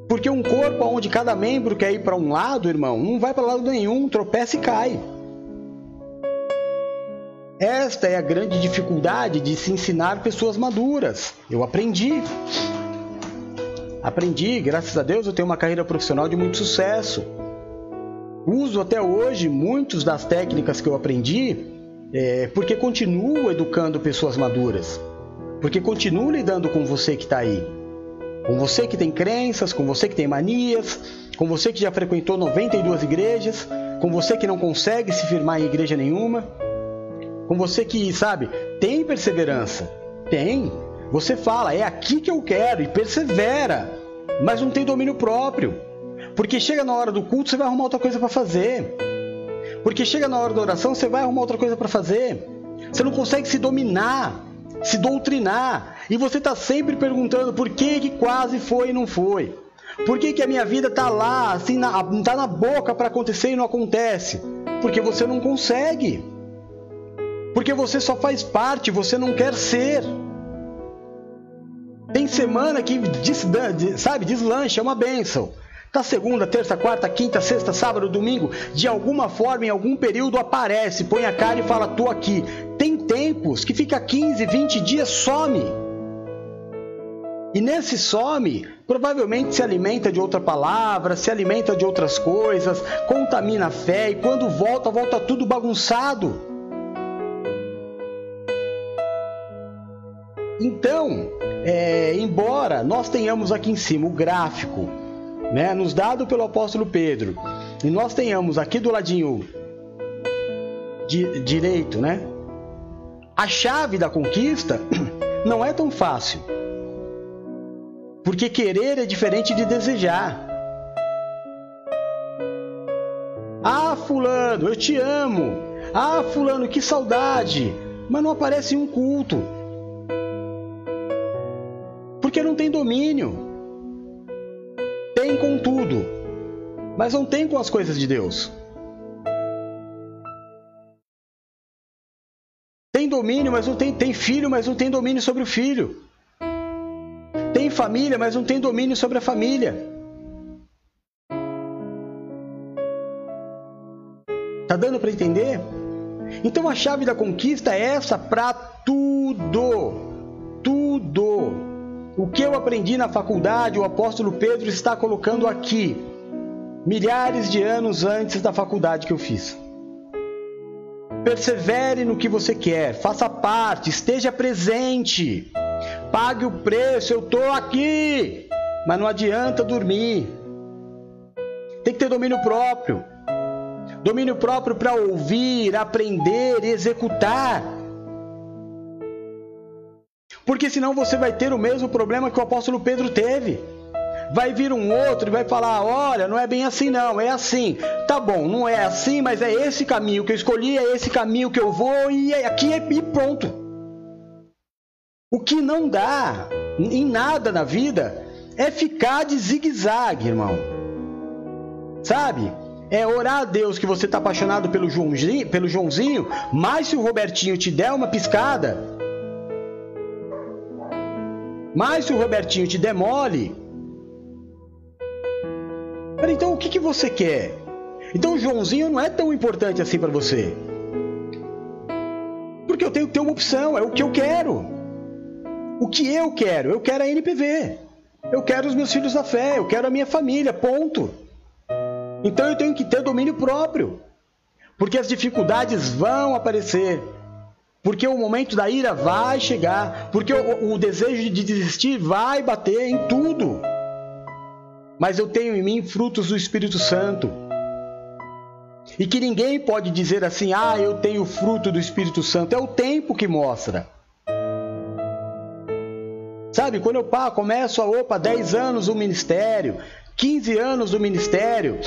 Porque um corpo onde cada membro quer ir para um lado, irmão, não vai para lado nenhum, tropeça e cai. Esta é a grande dificuldade de se ensinar pessoas maduras. Eu aprendi. Aprendi, graças a Deus eu tenho uma carreira profissional de muito sucesso. Uso até hoje muitas das técnicas que eu aprendi é, porque continuo educando pessoas maduras. Porque continuo lidando com você que está aí. Com você que tem crenças, com você que tem manias, com você que já frequentou 92 igrejas, com você que não consegue se firmar em igreja nenhuma com você que, sabe, tem perseverança. Tem. Você fala, é aqui que eu quero e persevera, mas não tem domínio próprio. Porque chega na hora do culto, você vai arrumar outra coisa para fazer. Porque chega na hora da oração, você vai arrumar outra coisa para fazer. Você não consegue se dominar, se doutrinar. E você está sempre perguntando por que, que quase foi e não foi. Por que, que a minha vida está lá, assim, na, tá na boca para acontecer e não acontece? Porque você não consegue. Porque você só faz parte, você não quer ser. Tem semana que, des, sabe, deslancha, é uma benção. Tá segunda, terça, quarta, quinta, sexta, sábado, domingo, de alguma forma, em algum período aparece, põe a cara e fala, tô aqui. Tem tempos que fica 15, 20 dias, some. E nesse some, provavelmente se alimenta de outra palavra, se alimenta de outras coisas, contamina a fé e quando volta, volta tudo bagunçado. Então, é, embora nós tenhamos aqui em cima o gráfico, né, nos dado pelo apóstolo Pedro, e nós tenhamos aqui do ladinho di, direito, né, a chave da conquista, não é tão fácil. Porque querer é diferente de desejar. Ah, Fulano, eu te amo. Ah, Fulano, que saudade. Mas não aparece um culto. Porque não tem domínio. Tem com tudo, mas não tem com as coisas de Deus. Tem domínio, mas não tem, tem filho, mas não tem domínio sobre o filho tem família, mas não tem domínio sobre a família. Tá dando para entender? Então a chave da conquista é essa para tudo. Tudo. O que eu aprendi na faculdade, o apóstolo Pedro está colocando aqui, milhares de anos antes da faculdade que eu fiz. Persevere no que você quer, faça parte, esteja presente. Pague o preço, eu estou aqui. Mas não adianta dormir. Tem que ter domínio próprio. Domínio próprio para ouvir, aprender e executar. Porque senão você vai ter o mesmo problema que o apóstolo Pedro teve. Vai vir um outro e vai falar: olha, não é bem assim, não, é assim. Tá bom, não é assim, mas é esse caminho que eu escolhi, é esse caminho que eu vou e é aqui e pronto. O que não dá em nada na vida é ficar de zigue-zague, irmão. Sabe? É orar a Deus que você está apaixonado pelo Joãozinho, pelo Joãozinho, mas se o Robertinho te der uma piscada, mas se o Robertinho te demole, então o que, que você quer? Então o Joãozinho não é tão importante assim para você. Porque eu tenho que ter uma opção, é o que eu quero o que eu quero? Eu quero a NPV. Eu quero os meus filhos da fé, eu quero a minha família, ponto. Então eu tenho que ter domínio próprio. Porque as dificuldades vão aparecer. Porque o momento da ira vai chegar. Porque o, o desejo de desistir vai bater em tudo. Mas eu tenho em mim frutos do Espírito Santo. E que ninguém pode dizer assim: ah, eu tenho fruto do Espírito Santo. É o tempo que mostra. Sabe, quando eu pá, começo a opa, 10 anos o ministério, 15 anos do ministério,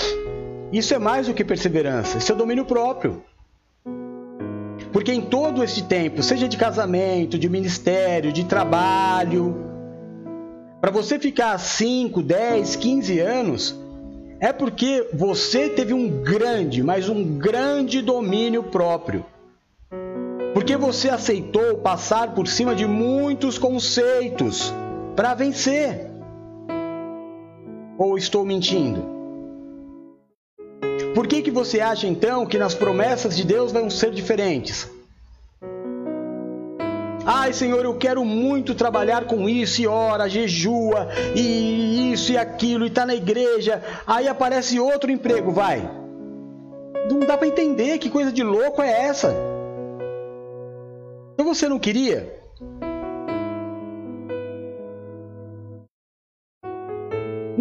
isso é mais do que perseverança, isso é domínio próprio. Porque em todo esse tempo, seja de casamento, de ministério, de trabalho, para você ficar 5, 10, 15 anos, é porque você teve um grande, mas um grande domínio próprio. Porque você aceitou passar por cima de muitos conceitos para vencer. Ou estou mentindo? Por que, que você acha então que nas promessas de Deus vão ser diferentes? Ai, Senhor, eu quero muito trabalhar com isso, e ora, jejua, e isso e aquilo, e está na igreja. Aí aparece outro emprego, vai. Não dá para entender que coisa de louco é essa. Então você não queria?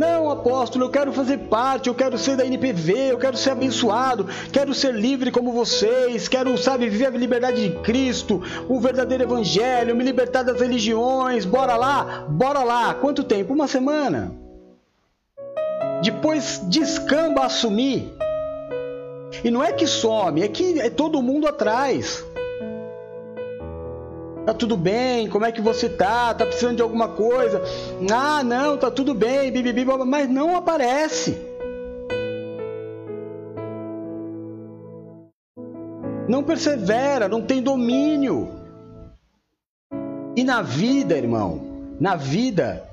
Não, apóstolo, eu quero fazer parte, eu quero ser da NPV, eu quero ser abençoado, quero ser livre como vocês, quero, sabe, viver a liberdade de Cristo, o verdadeiro evangelho, me libertar das religiões, bora lá, bora lá. Quanto tempo? Uma semana. Depois descamba assumir. E não é que some, é que é todo mundo atrás. Tá tudo bem? Como é que você tá? Tá precisando de alguma coisa? Ah, não, tá tudo bem, bibibi, mas não aparece. Não persevera, não tem domínio. E na vida, irmão, na vida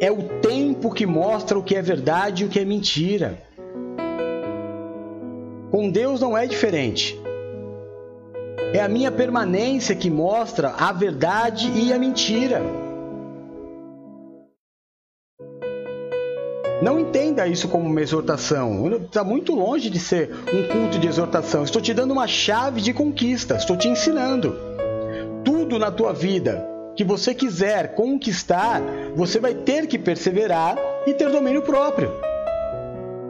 é o tempo que mostra o que é verdade e o que é mentira. Com Deus não é diferente. É a minha permanência que mostra a verdade e a mentira. Não entenda isso como uma exortação. Está muito longe de ser um culto de exortação. Estou te dando uma chave de conquista. Estou te ensinando. Tudo na tua vida que você quiser conquistar, você vai ter que perseverar e ter domínio próprio.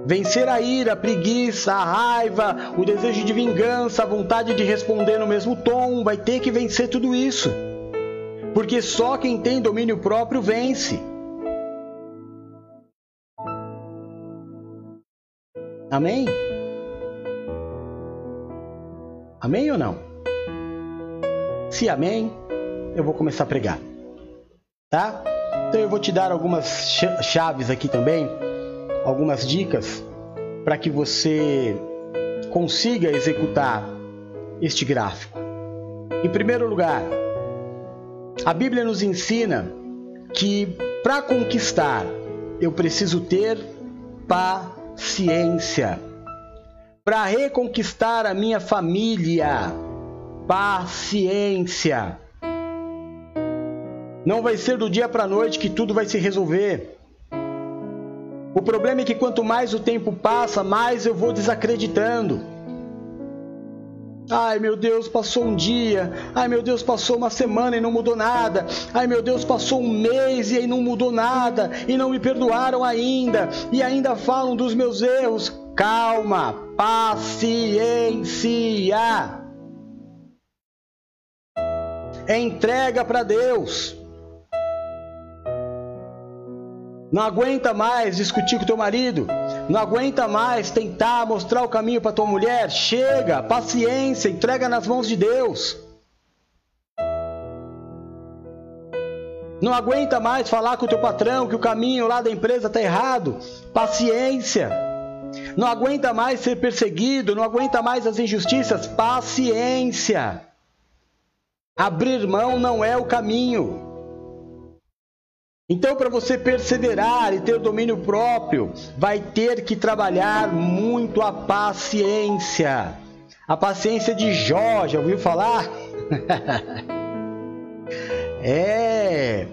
Vencer a ira, a preguiça, a raiva, o desejo de vingança, a vontade de responder no mesmo tom, vai ter que vencer tudo isso. Porque só quem tem domínio próprio vence. Amém? Amém ou não? Se amém, eu vou começar a pregar. Tá? Então eu vou te dar algumas chaves aqui também, algumas dicas para que você consiga executar este gráfico. Em primeiro lugar, a Bíblia nos ensina que para conquistar eu preciso ter paciência ciência. Para reconquistar a minha família, paciência. Não vai ser do dia para a noite que tudo vai se resolver. O problema é que quanto mais o tempo passa, mais eu vou desacreditando. Ai meu Deus, passou um dia. Ai meu Deus, passou uma semana e não mudou nada. Ai meu Deus, passou um mês e aí não mudou nada. E não me perdoaram ainda. E ainda falam dos meus erros. Calma, paciência. É entrega para Deus. Não aguenta mais discutir com teu marido. Não aguenta mais tentar mostrar o caminho para tua mulher. Chega, paciência, entrega nas mãos de Deus. Não aguenta mais falar com o teu patrão que o caminho lá da empresa está errado. Paciência. Não aguenta mais ser perseguido, não aguenta mais as injustiças. Paciência. Abrir mão não é o caminho. Então, para você perseverar e ter domínio próprio, vai ter que trabalhar muito a paciência. A paciência de Jó, já ouviu falar? é.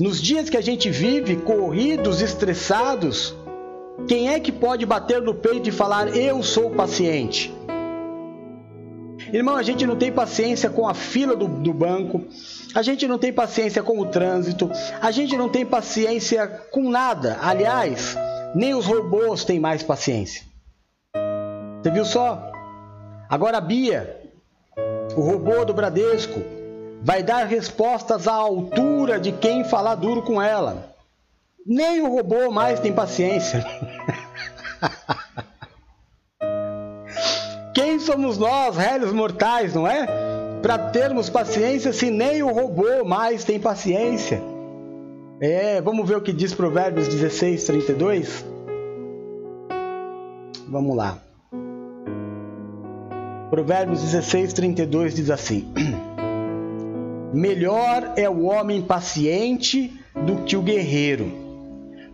Nos dias que a gente vive corridos, estressados, quem é que pode bater no peito e falar eu sou paciente? Irmão, a gente não tem paciência com a fila do, do banco, a gente não tem paciência com o trânsito, a gente não tem paciência com nada. Aliás, nem os robôs têm mais paciência. Você viu só? Agora a Bia, o robô do Bradesco, vai dar respostas à altura de quem falar duro com ela. Nem o robô mais tem paciência. Quem somos nós, réis mortais, não é? Para termos paciência se nem o robô mais tem paciência. É, vamos ver o que diz Provérbios 16, 32? Vamos lá. Provérbios 16, 32 diz assim: Melhor é o homem paciente do que o guerreiro.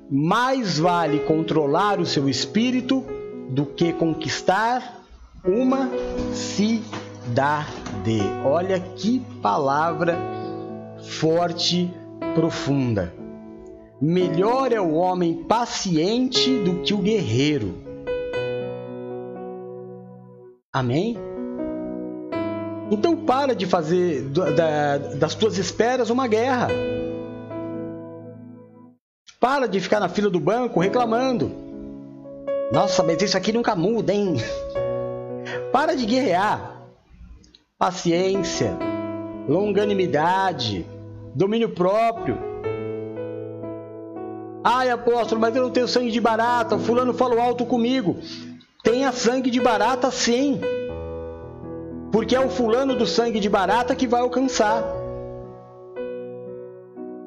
Mais vale controlar o seu espírito do que conquistar uma cidade. Olha que palavra forte, profunda. Melhor é o homem paciente do que o guerreiro. Amém? Então para de fazer das tuas esperas uma guerra. Para de ficar na fila do banco reclamando. Nossa, mas isso aqui nunca muda, hein? Para de guerrear. Paciência, longanimidade, domínio próprio. Ai, apóstolo, mas eu não tenho sangue de barata. Fulano falou alto comigo. Tenha sangue de barata sim. Porque é o fulano do sangue de barata que vai alcançar.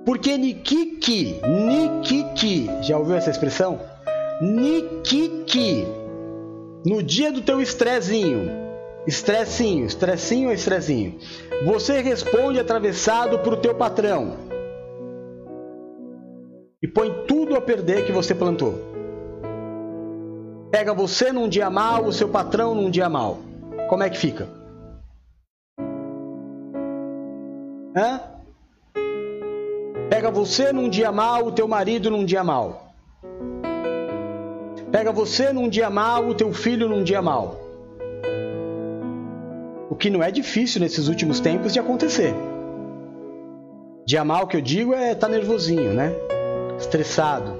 Porque Nikiki, Nikiki, já ouviu essa expressão? Nikiki no dia do teu estrezinho, estressinho, estressinho ou estrezinho, você responde atravessado para o teu patrão. e põe tudo a perder que você plantou. Pega você num dia mal, o seu patrão num dia mal. Como é que fica? Hã? Pega você num dia mal, o teu marido num dia mal. Pega você num dia mal, o teu filho num dia mal. O que não é difícil nesses últimos tempos de acontecer. Dia mal que eu digo é estar tá nervosinho, né? Estressado.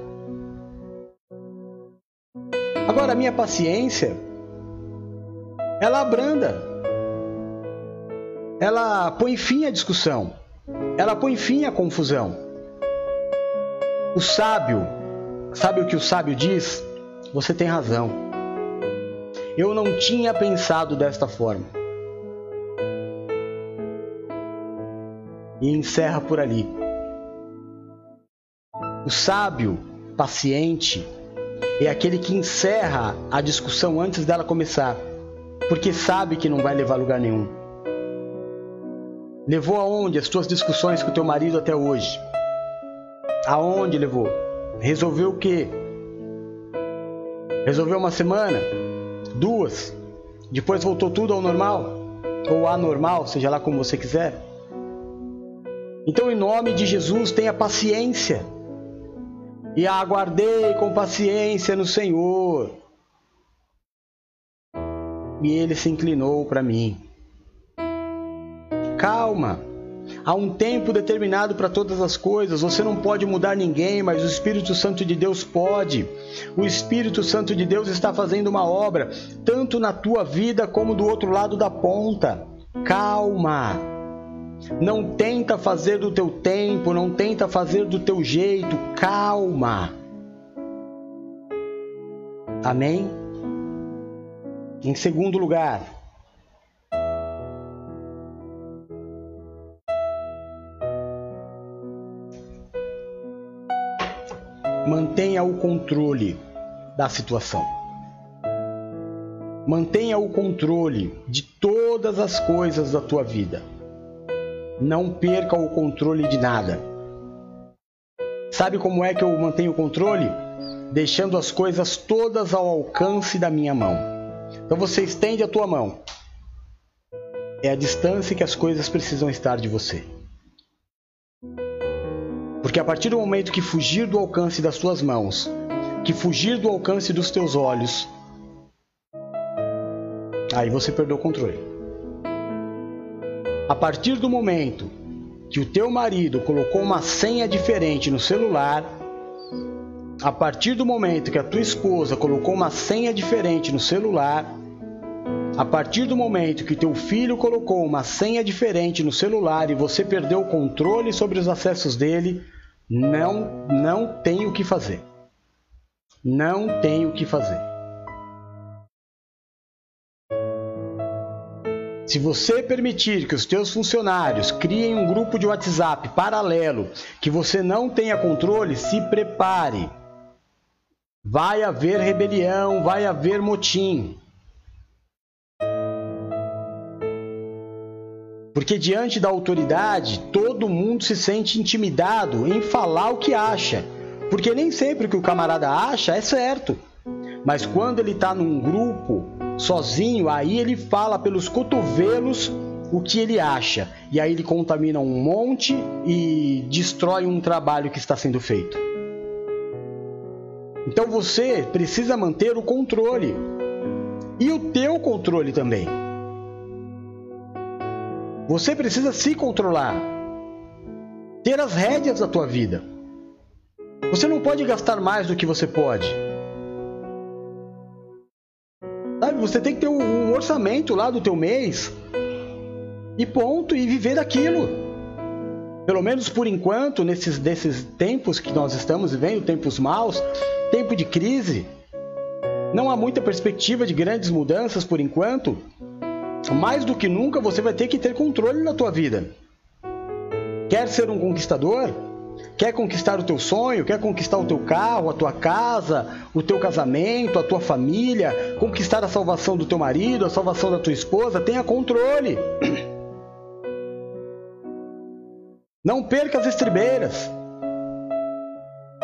Agora a minha paciência ela abranda. Ela põe fim à discussão. Ela põe fim à confusão. O sábio, sabe o que o sábio diz? Você tem razão. Eu não tinha pensado desta forma. E encerra por ali. O sábio, paciente, é aquele que encerra a discussão antes dela começar, porque sabe que não vai levar lugar nenhum. Levou aonde as tuas discussões com o teu marido até hoje? Aonde levou? Resolveu o quê? Resolveu uma semana? Duas? Depois voltou tudo ao normal? Ou anormal, seja lá como você quiser? Então, em nome de Jesus, tenha paciência. E aguardei com paciência no Senhor. E ele se inclinou para mim. Calma. Há um tempo determinado para todas as coisas. Você não pode mudar ninguém, mas o Espírito Santo de Deus pode. O Espírito Santo de Deus está fazendo uma obra, tanto na tua vida como do outro lado da ponta. Calma. Não tenta fazer do teu tempo, não tenta fazer do teu jeito. Calma. Amém? Em segundo lugar, mantenha o controle da situação. Mantenha o controle de todas as coisas da tua vida. Não perca o controle de nada. Sabe como é que eu mantenho o controle? Deixando as coisas todas ao alcance da minha mão. Então você estende a tua mão. É a distância que as coisas precisam estar de você. Porque a partir do momento que fugir do alcance das tuas mãos, que fugir do alcance dos teus olhos, aí você perdeu o controle. A partir do momento que o teu marido colocou uma senha diferente no celular, a partir do momento que a tua esposa colocou uma senha diferente no celular, a partir do momento que teu filho colocou uma senha diferente no celular e você perdeu o controle sobre os acessos dele, não, não tem o que fazer. Não tem o que fazer. Se você permitir que os teus funcionários criem um grupo de WhatsApp paralelo que você não tenha controle, se prepare. Vai haver rebelião, vai haver motim. Porque diante da autoridade, todo mundo se sente intimidado em falar o que acha. Porque nem sempre o que o camarada acha é certo. Mas quando ele está num grupo, sozinho, aí ele fala pelos cotovelos o que ele acha. E aí ele contamina um monte e destrói um trabalho que está sendo feito. Então você precisa manter o controle. E o teu controle também. Você precisa se controlar. Ter as rédeas da tua vida. Você não pode gastar mais do que você pode. Sabe, você tem que ter um orçamento lá do teu mês. E ponto, e viver daquilo. Pelo menos por enquanto, nesses desses tempos que nós estamos vivendo, tempos maus, tempo de crise, não há muita perspectiva de grandes mudanças por enquanto mais do que nunca você vai ter que ter controle na tua vida. Quer ser um conquistador? Quer conquistar o teu sonho? Quer conquistar o teu carro, a tua casa, o teu casamento, a tua família? Conquistar a salvação do teu marido, a salvação da tua esposa? Tenha controle. Não perca as estribeiras.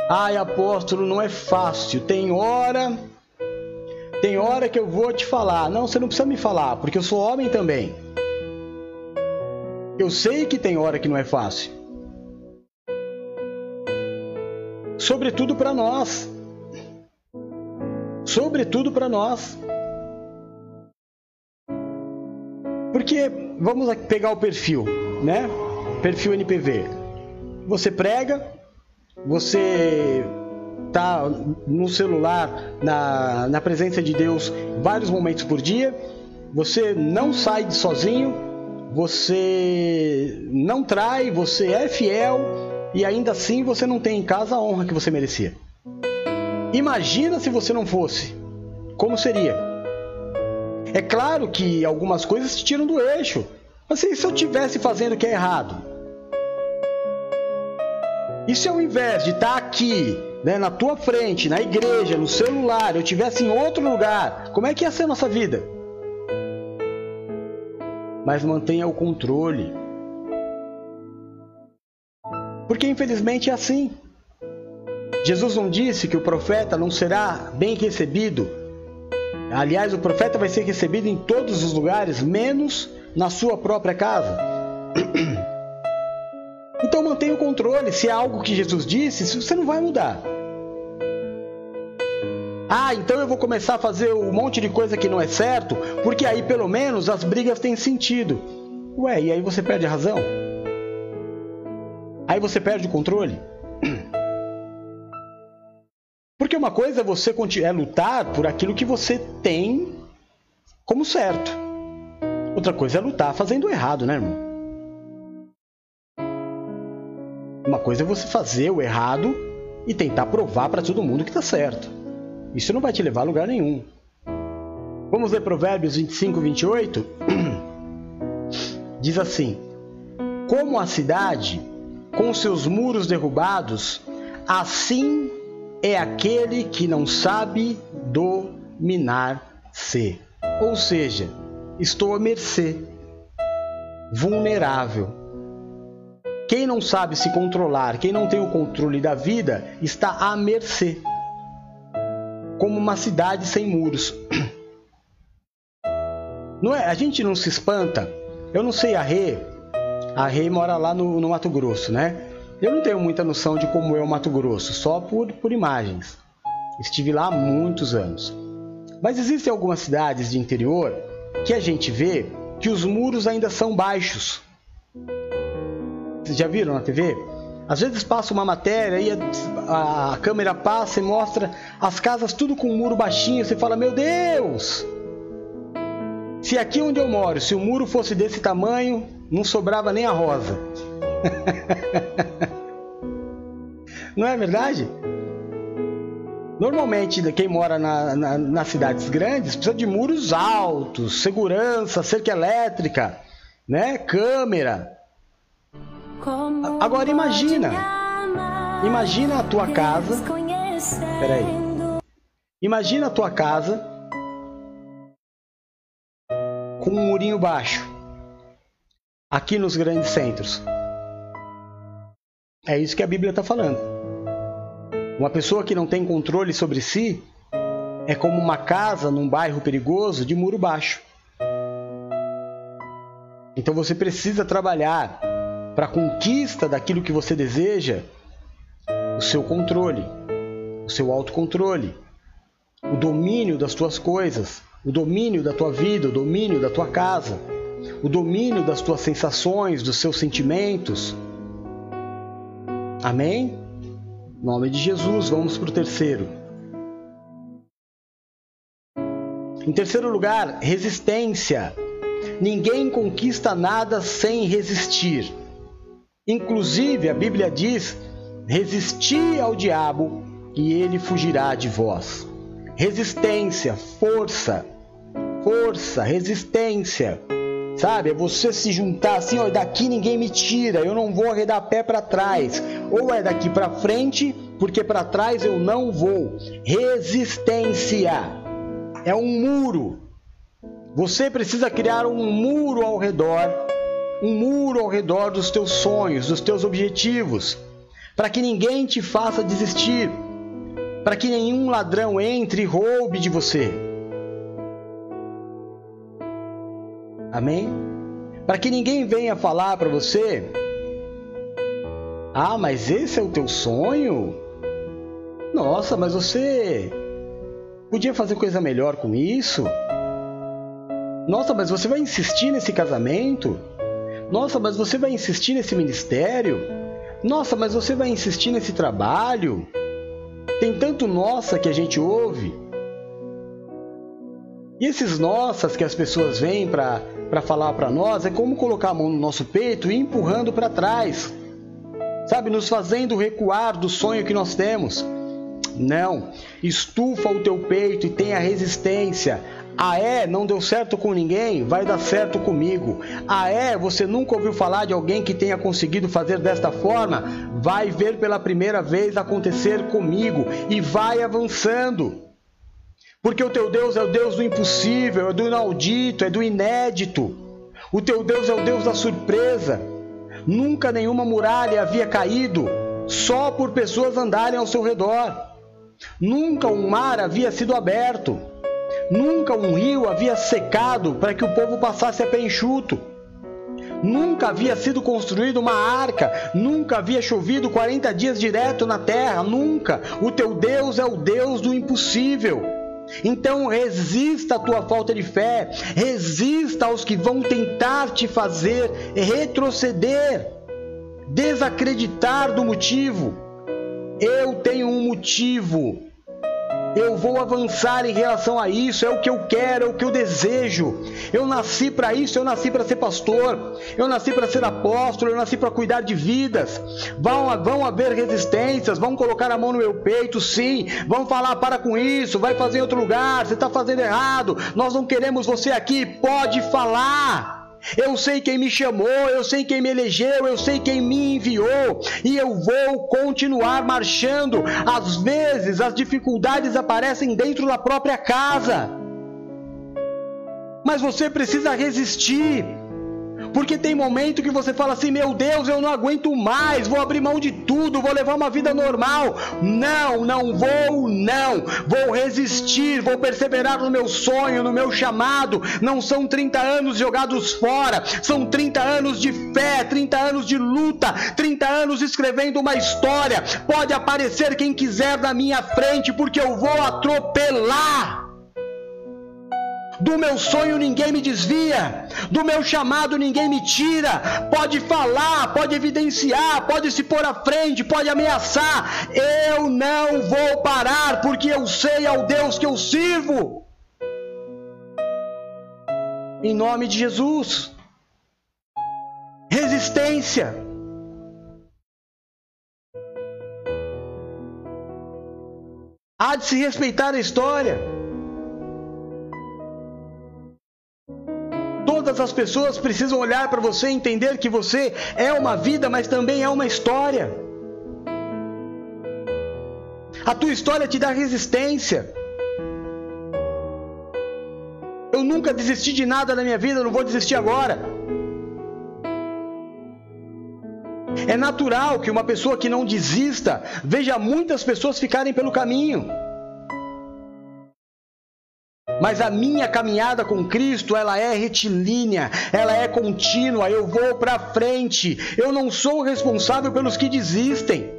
Ai, apóstolo, não é fácil. Tem hora. Tem hora que eu vou te falar. Não, você não precisa me falar, porque eu sou homem também. Eu sei que tem hora que não é fácil. Sobretudo para nós. Sobretudo para nós. Porque vamos pegar o perfil, né? Perfil NPV. Você prega, você tá no celular, na, na presença de Deus, vários momentos por dia. Você não sai sozinho, você não trai, você é fiel e ainda assim você não tem em casa a honra que você merecia. Imagina se você não fosse. Como seria? É claro que algumas coisas te tiram do eixo. Mas se eu tivesse fazendo o que é errado? E se ao invés de estar aqui, né, na tua frente, na igreja, no celular, eu tivesse em outro lugar, como é que ia ser a nossa vida? Mas mantenha o controle. Porque infelizmente é assim. Jesus não disse que o profeta não será bem recebido. Aliás, o profeta vai ser recebido em todos os lugares, menos na sua própria casa. Então mantenha o controle. Se é algo que Jesus disse, você não vai mudar. Ah, então eu vou começar a fazer um monte de coisa que não é certo, porque aí pelo menos as brigas têm sentido. Ué, e aí você perde a razão? Aí você perde o controle? Porque uma coisa é você é lutar por aquilo que você tem como certo. Outra coisa é lutar fazendo errado, né, irmão? Uma coisa é você fazer o errado e tentar provar para todo mundo que está certo. Isso não vai te levar a lugar nenhum. Vamos ler Provérbios 25, 28? Diz assim: Como a cidade, com seus muros derrubados, assim é aquele que não sabe dominar-se. Ou seja, estou à mercê, vulnerável quem não sabe se controlar, quem não tem o controle da vida, está à mercê. Como uma cidade sem muros. Não é? A gente não se espanta. Eu não sei a Rê. A Rê mora lá no, no Mato Grosso, né? Eu não tenho muita noção de como é o Mato Grosso, só por, por imagens. Estive lá há muitos anos. Mas existem algumas cidades de interior que a gente vê que os muros ainda são baixos. Vocês já viram na TV? Às vezes passa uma matéria e a, a, câmera passa e mostra as casas tudo com um muro baixinho. Você fala, meu Deus! Se aqui onde eu moro, se o muro fosse desse tamanho, não sobrava nem a rosa. não é verdade? Normalmente, quem mora na, na, nas cidades grandes precisa de muros altos, segurança, cerca elétrica, né? câmera. Agora imagina, imagina a tua casa. Peraí. Imagina a tua casa com um murinho baixo, aqui nos grandes centros. É isso que a Bíblia está falando. Uma pessoa que não tem controle sobre si é como uma casa num bairro perigoso de muro baixo. Então você precisa trabalhar para a conquista daquilo que você deseja, o seu controle, o seu autocontrole, o domínio das tuas coisas, o domínio da tua vida, o domínio da tua casa, o domínio das tuas sensações, dos seus sentimentos. Amém? Em nome de Jesus, vamos para o terceiro. Em terceiro lugar, resistência. Ninguém conquista nada sem resistir. Inclusive, a Bíblia diz: resisti ao diabo e ele fugirá de vós. Resistência, força, força, resistência. Sabe, é você se juntar assim, ó, daqui ninguém me tira, eu não vou arredar pé para trás. Ou é daqui para frente, porque para trás eu não vou. Resistência é um muro. Você precisa criar um muro ao redor um muro ao redor dos teus sonhos, dos teus objetivos, para que ninguém te faça desistir, para que nenhum ladrão entre e roube de você. Amém? Para que ninguém venha falar para você: Ah, mas esse é o teu sonho? Nossa, mas você podia fazer coisa melhor com isso? Nossa, mas você vai insistir nesse casamento? Nossa, mas você vai insistir nesse ministério? Nossa, mas você vai insistir nesse trabalho? Tem tanto nossa que a gente ouve. E esses nossas que as pessoas vêm para falar para nós é como colocar a mão no nosso peito e empurrando para trás. Sabe, nos fazendo recuar do sonho que nós temos. Não, estufa o teu peito e tenha resistência. Ah é, não deu certo com ninguém, vai dar certo comigo. Ah é, você nunca ouviu falar de alguém que tenha conseguido fazer desta forma? Vai ver pela primeira vez acontecer comigo e vai avançando. Porque o teu Deus é o Deus do impossível, é do inaudito, é do inédito. O teu Deus é o Deus da surpresa. Nunca nenhuma muralha havia caído só por pessoas andarem ao seu redor. Nunca um mar havia sido aberto. Nunca um rio havia secado para que o povo passasse a pé enxuto. Nunca havia sido construída uma arca, nunca havia chovido 40 dias direto na terra, nunca. O teu Deus é o Deus do impossível. Então resista à tua falta de fé, resista aos que vão tentar te fazer retroceder, desacreditar do motivo. Eu tenho um motivo eu vou avançar em relação a isso, é o que eu quero, é o que eu desejo. Eu nasci para isso, eu nasci para ser pastor, eu nasci para ser apóstolo, eu nasci para cuidar de vidas. Vão, vão haver resistências, vão colocar a mão no meu peito, sim, vão falar para com isso, vai fazer em outro lugar, você está fazendo errado, nós não queremos você aqui, pode falar. Eu sei quem me chamou, eu sei quem me elegeu, eu sei quem me enviou e eu vou continuar marchando. Às vezes as dificuldades aparecem dentro da própria casa, mas você precisa resistir. Porque tem momento que você fala assim: meu Deus, eu não aguento mais, vou abrir mão de tudo, vou levar uma vida normal. Não, não vou, não. Vou resistir, vou perseverar no meu sonho, no meu chamado. Não são 30 anos jogados fora, são 30 anos de fé, 30 anos de luta, 30 anos escrevendo uma história. Pode aparecer quem quiser na minha frente, porque eu vou atropelar. Do meu sonho ninguém me desvia, do meu chamado ninguém me tira. Pode falar, pode evidenciar, pode se pôr à frente, pode ameaçar. Eu não vou parar, porque eu sei ao Deus que eu sirvo. Em nome de Jesus. Resistência. Há de se respeitar a história. Todas as pessoas precisam olhar para você e entender que você é uma vida, mas também é uma história. A tua história te dá resistência. Eu nunca desisti de nada na minha vida, não vou desistir agora. É natural que uma pessoa que não desista veja muitas pessoas ficarem pelo caminho. Mas a minha caminhada com Cristo, ela é retilínea, ela é contínua, eu vou para frente. Eu não sou responsável pelos que desistem.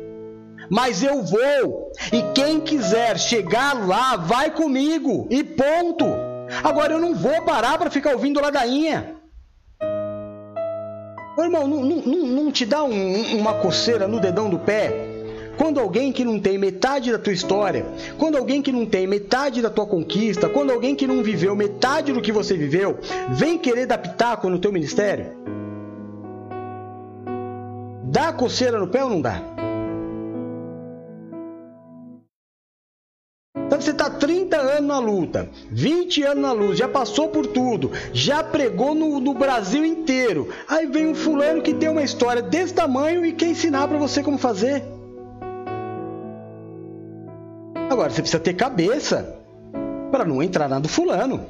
Mas eu vou. E quem quiser chegar lá, vai comigo. E ponto. Agora eu não vou parar para ficar ouvindo ladainha. Ô, irmão, não, não, não, te dá um, uma coceira no dedão do pé? Quando alguém que não tem metade da tua história, quando alguém que não tem metade da tua conquista, quando alguém que não viveu metade do que você viveu, vem querer dar pitaco no teu ministério? Dá coceira no pé ou não dá? Então você está 30 anos na luta, 20 anos na luta, já passou por tudo, já pregou no, no, Brasil inteiro. Aí vem um fulano que tem uma história desse tamanho e quer ensinar para você como fazer. Agora você precisa ter cabeça para não entrar na do fulano.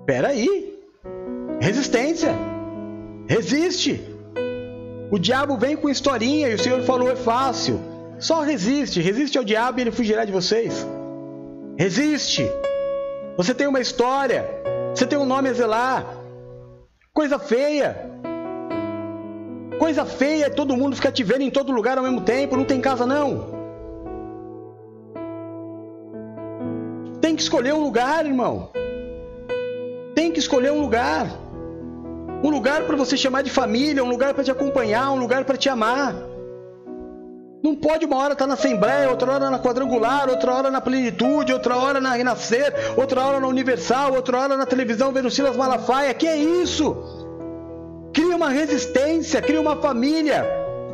Espera aí. Resistência. Resiste. O diabo vem com historinha e o Senhor falou: é fácil. Só resiste, resiste ao diabo e ele fugirá de vocês. Resiste. Você tem uma história, você tem um nome a zelar. Coisa feia. Coisa feia é todo mundo ficar te vendo em todo lugar ao mesmo tempo, não tem casa não. Tem que escolher um lugar, irmão. Tem que escolher um lugar. Um lugar para você chamar de família, um lugar para te acompanhar, um lugar para te amar. Não pode uma hora estar tá na Assembleia, outra hora na Quadrangular, outra hora na Plenitude, outra hora na Renascer, outra hora na Universal, outra hora na televisão vendo Silas Malafaia. Que é isso? Cria uma resistência, cria uma família.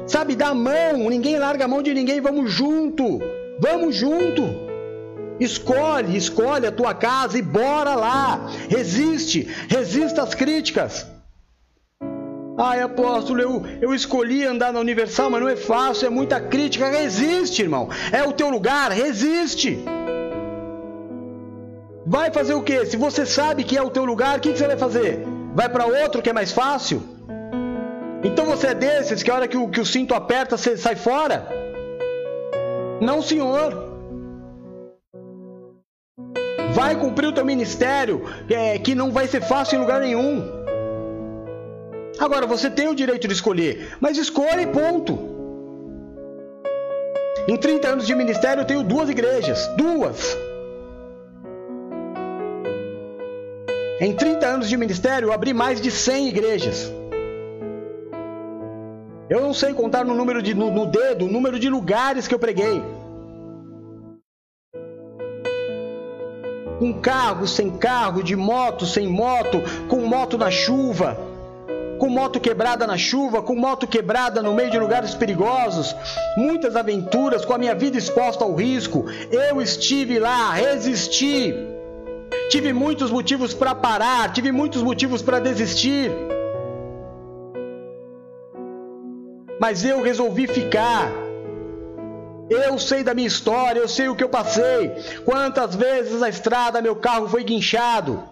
Sabe, dá a mão, ninguém larga a mão de ninguém, vamos junto. Vamos junto. Escolhe, escolhe a tua casa e bora lá. Resiste, resista às críticas. Ai, apóstolo, eu, eu escolhi andar na Universal, mas não é fácil, é muita crítica. Resiste, irmão. É o teu lugar, resiste. Vai fazer o quê? Se você sabe que é o teu lugar, o que, que você vai fazer? Vai para outro que é mais fácil? Então você é desses que a hora que o, que o cinto aperta, você sai fora? Não, senhor. Vai cumprir o teu ministério, é, que não vai ser fácil em lugar nenhum. Agora, você tem o direito de escolher, mas escolhe ponto. Em 30 anos de ministério, eu tenho duas igrejas. Duas. Em 30 anos de ministério, eu abri mais de 100 igrejas. Eu não sei contar no número de no, no dedo, o número de lugares que eu preguei. Com carro, sem carro, de moto, sem moto, com moto na chuva com moto quebrada na chuva, com moto quebrada no meio de lugares perigosos, muitas aventuras, com a minha vida exposta ao risco. Eu estive lá, resisti. Tive muitos motivos para parar, tive muitos motivos para desistir. Mas eu resolvi ficar. Eu sei da minha história, eu sei o que eu passei. Quantas vezes na estrada meu carro foi guinchado.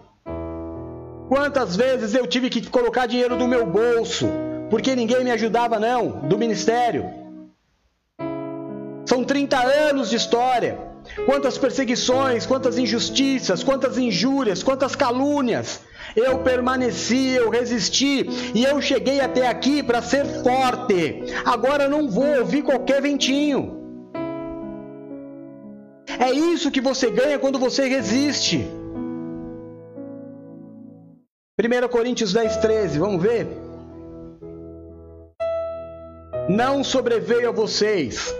Quantas vezes eu tive que colocar dinheiro do meu bolso, porque ninguém me ajudava não, do ministério. São 30 anos de história. Quantas perseguições, quantas injustiças, quantas injúrias, quantas calúnias. Eu permaneci, eu resisti e eu cheguei até aqui para ser forte. Agora não vou ouvir qualquer ventinho. É isso que você ganha quando você resiste. 1 Coríntios 10, 13, vamos ver? Não sobreveio a vocês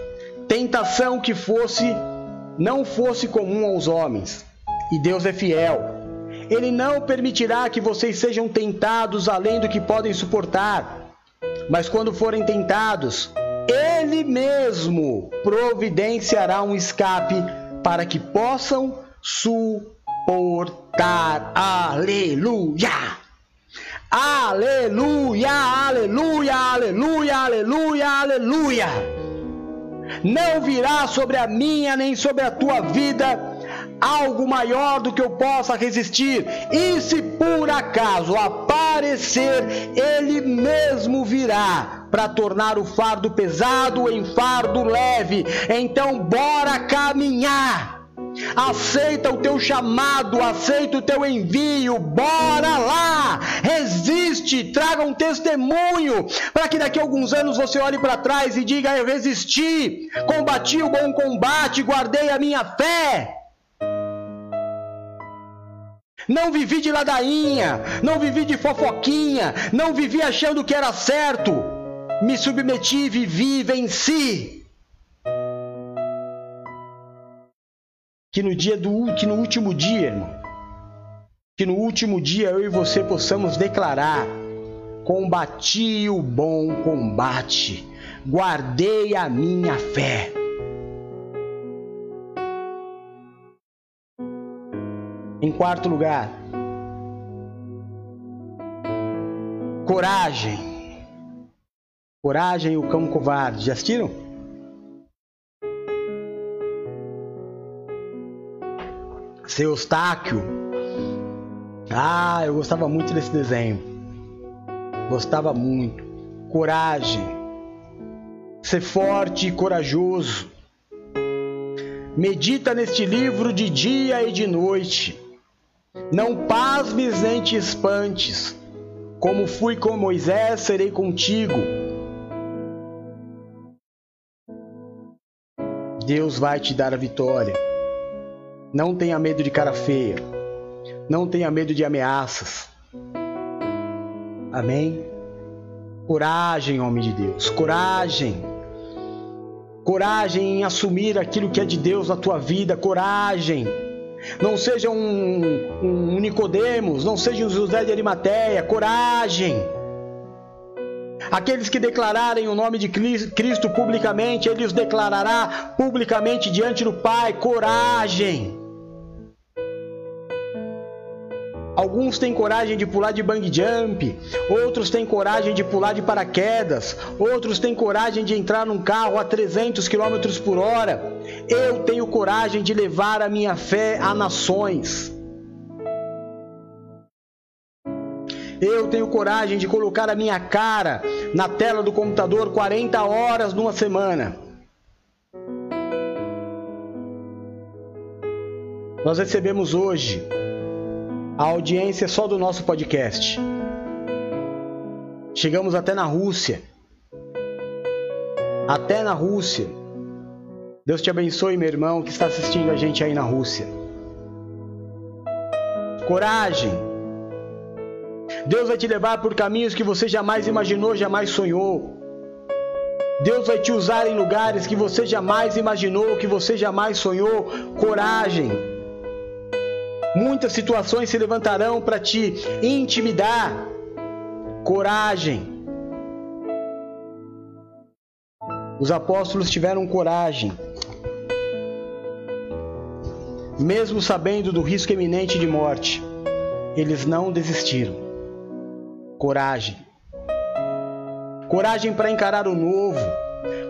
tentação que fosse, não fosse comum aos homens, e Deus é fiel. Ele não permitirá que vocês sejam tentados além do que podem suportar, mas quando forem tentados, Ele mesmo providenciará um escape para que possam suportar. Aleluia! Aleluia, aleluia, aleluia, aleluia, aleluia. Não virá sobre a minha nem sobre a tua vida algo maior do que eu possa resistir. E se por acaso aparecer, ele mesmo virá para tornar o fardo pesado em fardo leve. Então, bora caminhar aceita o teu chamado, aceita o teu envio, bora lá, resiste, traga um testemunho, para que daqui a alguns anos você olhe para trás e diga: Eu resisti, combati o bom combate, guardei a minha fé. Não vivi de ladainha, não vivi de fofoquinha, não vivi achando que era certo. Me submeti, vivi, venci. que no dia do que no último dia, irmão, que no último dia eu e você possamos declarar: combati o bom combate, guardei a minha fé. Em quarto lugar, coragem. Coragem e o cão covarde. Já assistiram? Seu Eustáquio. Ah, eu gostava muito desse desenho. Gostava muito. coragem. Ser forte e corajoso. Medita neste livro de dia e de noite. Não pasmes nem te espantes. Como fui com Moisés, serei contigo. Deus vai te dar a vitória. Não tenha medo de cara feia. Não tenha medo de ameaças. Amém? Coragem, homem de Deus, coragem. Coragem em assumir aquilo que é de Deus na tua vida, coragem. Não seja um, um Nicodemos, não seja um José de Arimateia, coragem. Aqueles que declararem o nome de Cristo publicamente, ele os declarará publicamente diante do Pai, coragem. Alguns têm coragem de pular de bang jump, outros têm coragem de pular de paraquedas, outros têm coragem de entrar num carro a 300 km por hora. Eu tenho coragem de levar a minha fé a nações. Eu tenho coragem de colocar a minha cara na tela do computador 40 horas numa semana. Nós recebemos hoje a audiência só do nosso podcast. Chegamos até na Rússia. Até na Rússia. Deus te abençoe, meu irmão, que está assistindo a gente aí na Rússia. Coragem. Deus vai te levar por caminhos que você jamais imaginou, jamais sonhou. Deus vai te usar em lugares que você jamais imaginou, que você jamais sonhou. Coragem. Muitas situações se levantarão para te intimidar. Coragem. Os apóstolos tiveram coragem. Mesmo sabendo do risco iminente de morte, eles não desistiram. Coragem. Coragem para encarar o novo.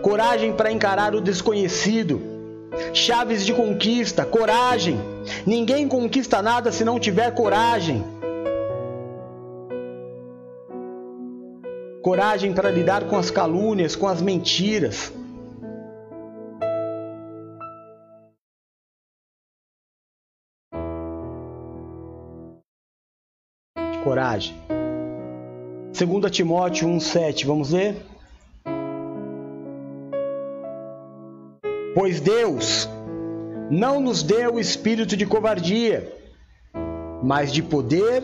Coragem para encarar o desconhecido chaves de conquista, coragem. Ninguém conquista nada se não tiver coragem. Coragem para lidar com as calúnias, com as mentiras. Coragem. 2 Timóteo 1,7, vamos ler? Pois Deus não nos deu o espírito de covardia, mas de poder,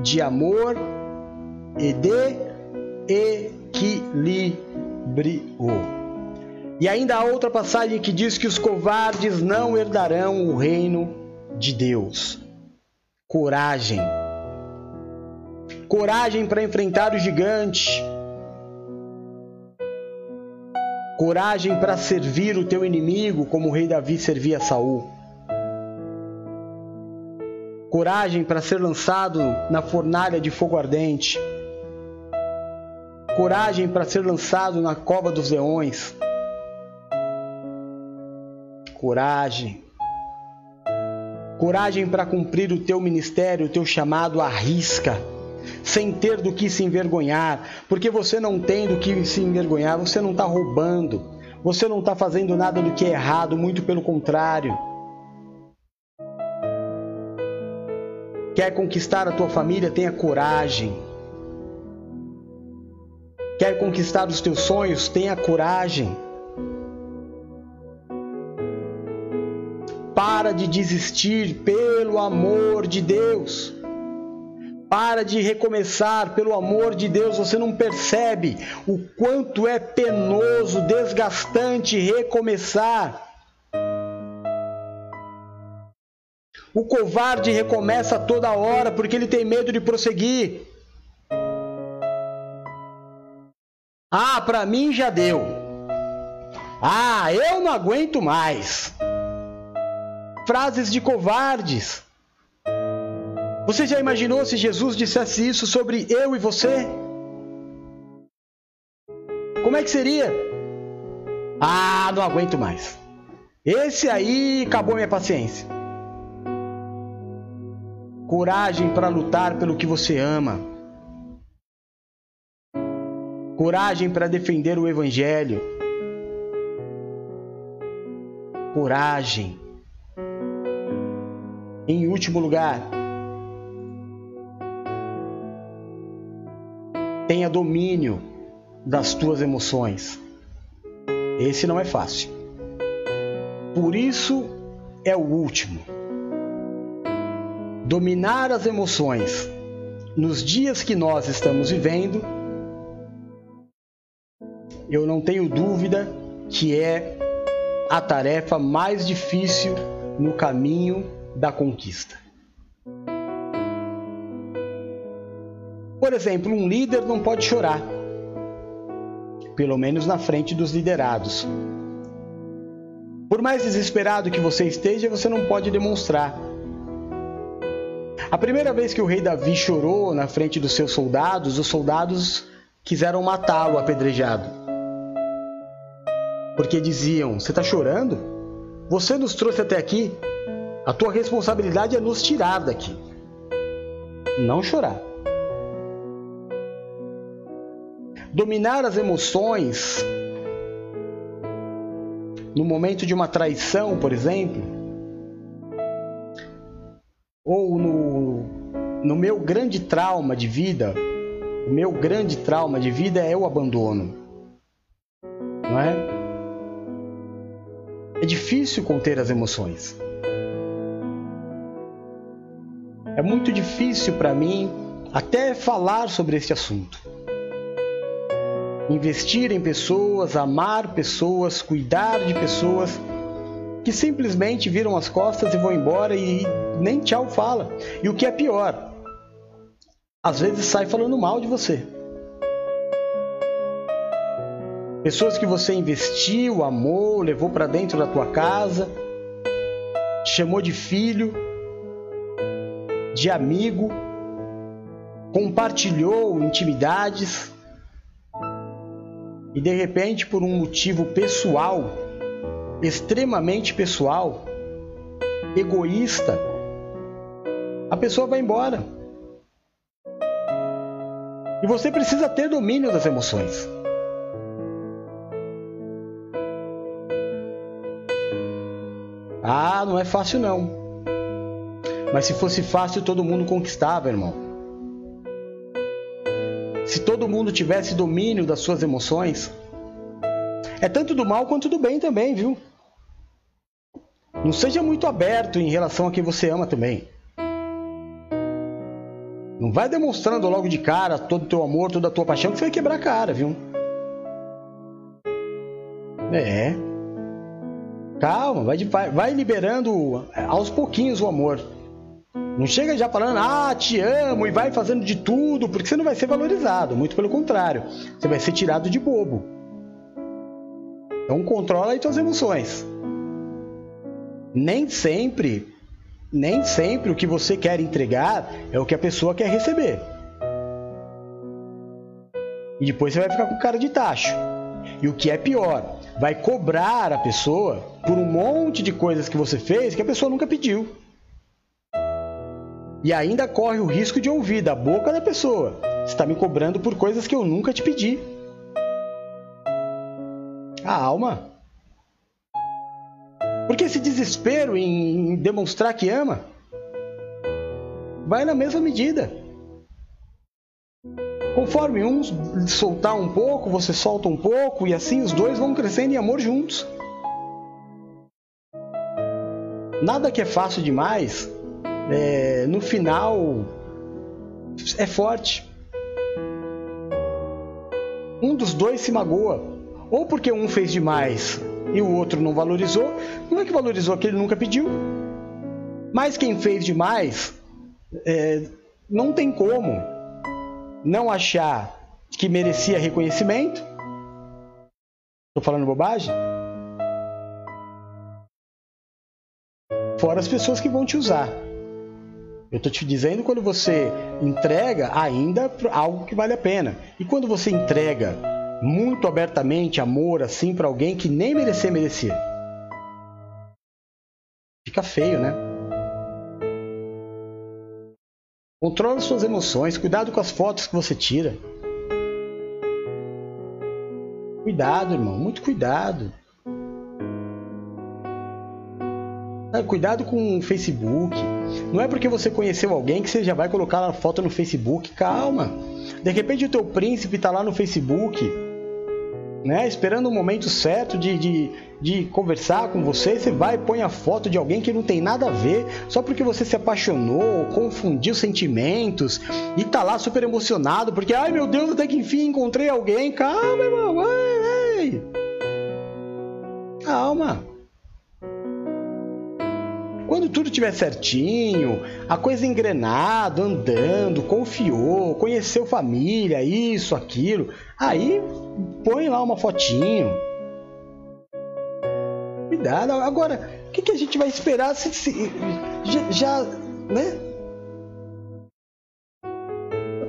de amor e de equilíbrio. E ainda há outra passagem que diz que os covardes não herdarão o reino de Deus. Coragem. Coragem para enfrentar o gigante coragem para servir o teu inimigo, como o rei Davi servia Saul. Coragem para ser lançado na fornalha de fogo ardente. Coragem para ser lançado na cova dos leões. Coragem. Coragem para cumprir o teu ministério, o teu chamado à risca sem ter do que se envergonhar, porque você não tem do que se envergonhar, você não está roubando, você não está fazendo nada do que é errado, muito pelo contrário. Quer conquistar a tua família? Tenha coragem. Quer conquistar os teus sonhos? Tenha coragem. Para de desistir, pelo amor de Deus. Para de recomeçar, pelo amor de Deus, você não percebe o quanto é penoso, desgastante recomeçar. O covarde recomeça toda hora porque ele tem medo de prosseguir. Ah, para mim já deu. Ah, eu não aguento mais. Frases de covardes. Você já imaginou se Jesus dissesse isso sobre eu e você? Como é que seria? Ah, não aguento mais. Esse aí acabou minha paciência. Coragem para lutar pelo que você ama. coragem para defender o Evangelho, coragem. Em último lugar, tenha domínio das tuas emoções. Esse não é fácil. Por isso é o último. Dominar as emoções nos dias que nós estamos vivendo, eu não tenho dúvida que é a tarefa mais difícil no caminho da conquista. Por exemplo, um líder não pode chorar, pelo menos na frente dos liderados. Por mais desesperado que você esteja, você não pode demonstrar. A primeira vez que o rei Davi chorou na frente dos seus soldados, os soldados quiseram matá-lo apedrejado. Porque diziam: Você está chorando? Você nos trouxe até aqui. A tua responsabilidade é nos tirar daqui. Não chorar. Dominar as emoções no momento de uma traição, por exemplo, ou no, no meu grande trauma de vida, o meu grande trauma de vida é o abandono. Não é? É difícil conter as emoções. É muito difícil para mim até falar sobre esse assunto investir em pessoas, amar pessoas, cuidar de pessoas que simplesmente viram as costas e vão embora e nem tchau fala. E o que é pior, às vezes sai falando mal de você. Pessoas que você investiu, amou, levou para dentro da tua casa, chamou de filho, de amigo, compartilhou intimidades e de repente, por um motivo pessoal, extremamente pessoal, egoísta, a pessoa vai embora. E você precisa ter domínio das emoções. Ah, não é fácil não. Mas se fosse fácil, todo mundo conquistava, irmão. Se todo mundo tivesse domínio das suas emoções, é tanto do mal quanto do bem também, viu? Não seja muito aberto em relação a quem você ama também. Não vai demonstrando logo de cara todo o teu amor, toda a tua paixão, que você vai quebrar a cara, viu? É. Calma, vai, vai, vai liberando aos pouquinhos o amor. Não chega já falando, ah, te amo, e vai fazendo de tudo, porque você não vai ser valorizado. Muito pelo contrário, você vai ser tirado de bobo. Então controla aí suas emoções. Nem sempre, nem sempre o que você quer entregar é o que a pessoa quer receber. E depois você vai ficar com cara de tacho. E o que é pior, vai cobrar a pessoa por um monte de coisas que você fez que a pessoa nunca pediu e ainda corre o risco de ouvir da boca da pessoa: está me cobrando por coisas que eu nunca te pedi. A alma. Porque esse desespero em demonstrar que ama vai na mesma medida. Conforme um soltar um pouco, você solta um pouco, e assim os dois vão crescendo em amor juntos. Nada que é fácil demais é, no final é forte. Um dos dois se magoa, ou porque um fez demais e o outro não valorizou, não é que valorizou que nunca pediu. Mas quem fez demais é, não tem como não achar que merecia reconhecimento. Estou falando bobagem? Fora as pessoas que vão te usar. Eu estou te dizendo quando você entrega ainda algo que vale a pena. E quando você entrega muito abertamente amor assim para alguém que nem merecer merecer. Fica feio, né? Controla suas emoções, cuidado com as fotos que você tira. Cuidado, irmão, muito cuidado. Cuidado com o Facebook. Não é porque você conheceu alguém que você já vai colocar a foto no Facebook. Calma. De repente o teu príncipe está lá no Facebook, né? Esperando o momento certo de, de, de conversar com você. Você vai e põe a foto de alguém que não tem nada a ver, só porque você se apaixonou, confundiu sentimentos e tá lá super emocionado porque, ai meu Deus, até que enfim encontrei alguém. Calma, irmão. Ai, ai. Calma. Tudo estiver certinho, a coisa engrenado, andando, confiou, conheceu família, isso, aquilo, aí põe lá uma fotinho. Cuidado. Agora, o que, que a gente vai esperar se, se já, já, né?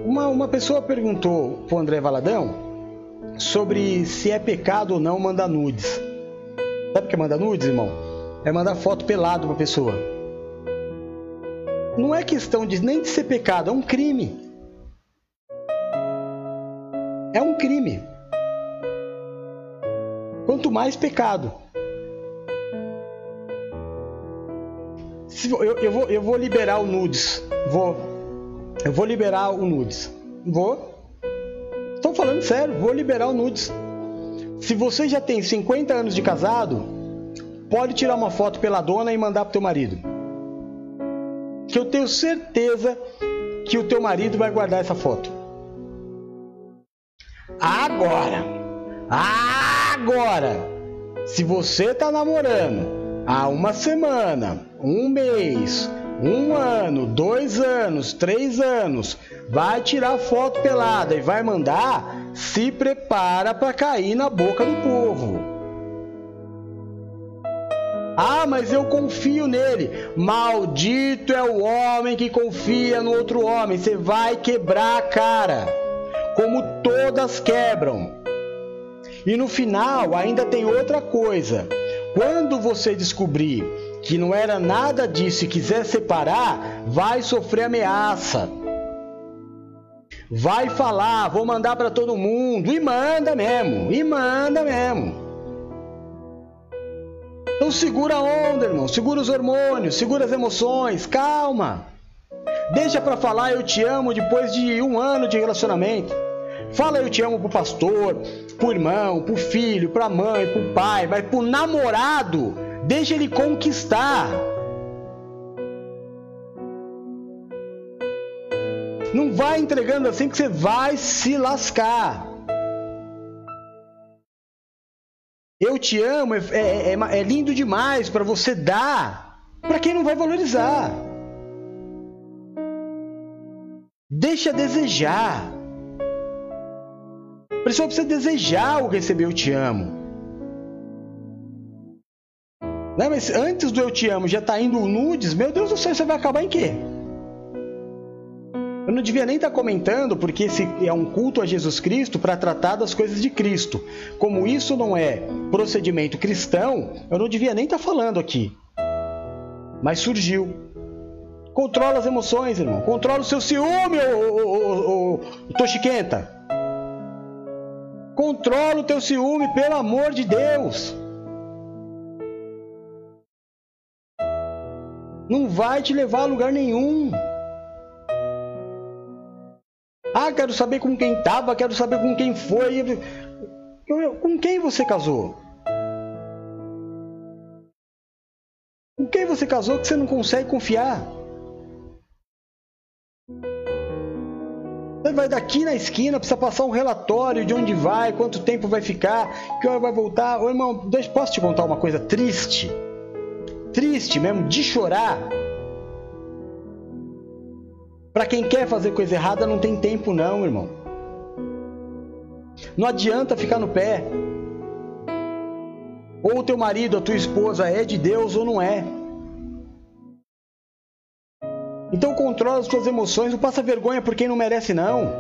Uma, uma pessoa perguntou pro André Valadão sobre se é pecado ou não mandar nudes. Sabe o que é mandar nudes, irmão? é mandar foto pelado pra pessoa. Não é questão de nem de ser pecado, é um crime. É um crime. Quanto mais pecado. Eu, eu, vou, eu vou liberar o nudes. Vou. Eu vou liberar o nudes. Vou. Estou falando sério, vou liberar o nudes. Se você já tem 50 anos de casado, pode tirar uma foto pela dona e mandar pro teu marido. Que eu tenho certeza que o teu marido vai guardar essa foto. Agora, agora, se você tá namorando há uma semana, um mês, um ano, dois anos, três anos, vai tirar foto pelada e vai mandar, se prepara para cair na boca do povo. Ah, mas eu confio nele. Maldito é o homem que confia no outro homem. Você vai quebrar a cara, como todas quebram. E no final ainda tem outra coisa. Quando você descobrir que não era nada disso e quiser separar, vai sofrer ameaça. Vai falar, vou mandar para todo mundo e manda mesmo, e manda mesmo. Então segura a onda, irmão. Segura os hormônios, segura as emoções, calma. Deixa para falar eu te amo depois de um ano de relacionamento. Fala eu te amo pro pastor, pro irmão, pro filho, pra mãe, pro pai, mas pro namorado, deixa ele conquistar. Não vai entregando assim que você vai se lascar. Eu te amo é, é, é, é lindo demais para você dar para quem não vai valorizar. Deixa desejar. A pessoa precisa desejar o receber eu te amo. Mas antes do eu te amo já está indo nudes, meu Deus do céu, você vai acabar em quê? Eu não devia nem estar comentando, porque esse é um culto a Jesus Cristo para tratar das coisas de Cristo. Como isso não é procedimento cristão, eu não devia nem estar falando aqui. Mas surgiu. Controla as emoções, irmão. Controla o seu ciúme, ô, ô, ô, Toshiquenta. Controla o teu ciúme, pelo amor de Deus. Não vai te levar a lugar nenhum. Ah, quero saber com quem estava, quero saber com quem foi. Com quem você casou? Com quem você casou que você não consegue confiar? Você vai daqui na esquina, precisa passar um relatório de onde vai, quanto tempo vai ficar, que hora vai voltar. Ô irmão, posso te contar uma coisa triste? Triste mesmo, de chorar. Para quem quer fazer coisa errada, não tem tempo, não, irmão. Não adianta ficar no pé. Ou o teu marido, a tua esposa é de Deus ou não é. Então controla as tuas emoções, não passa vergonha por quem não merece, não.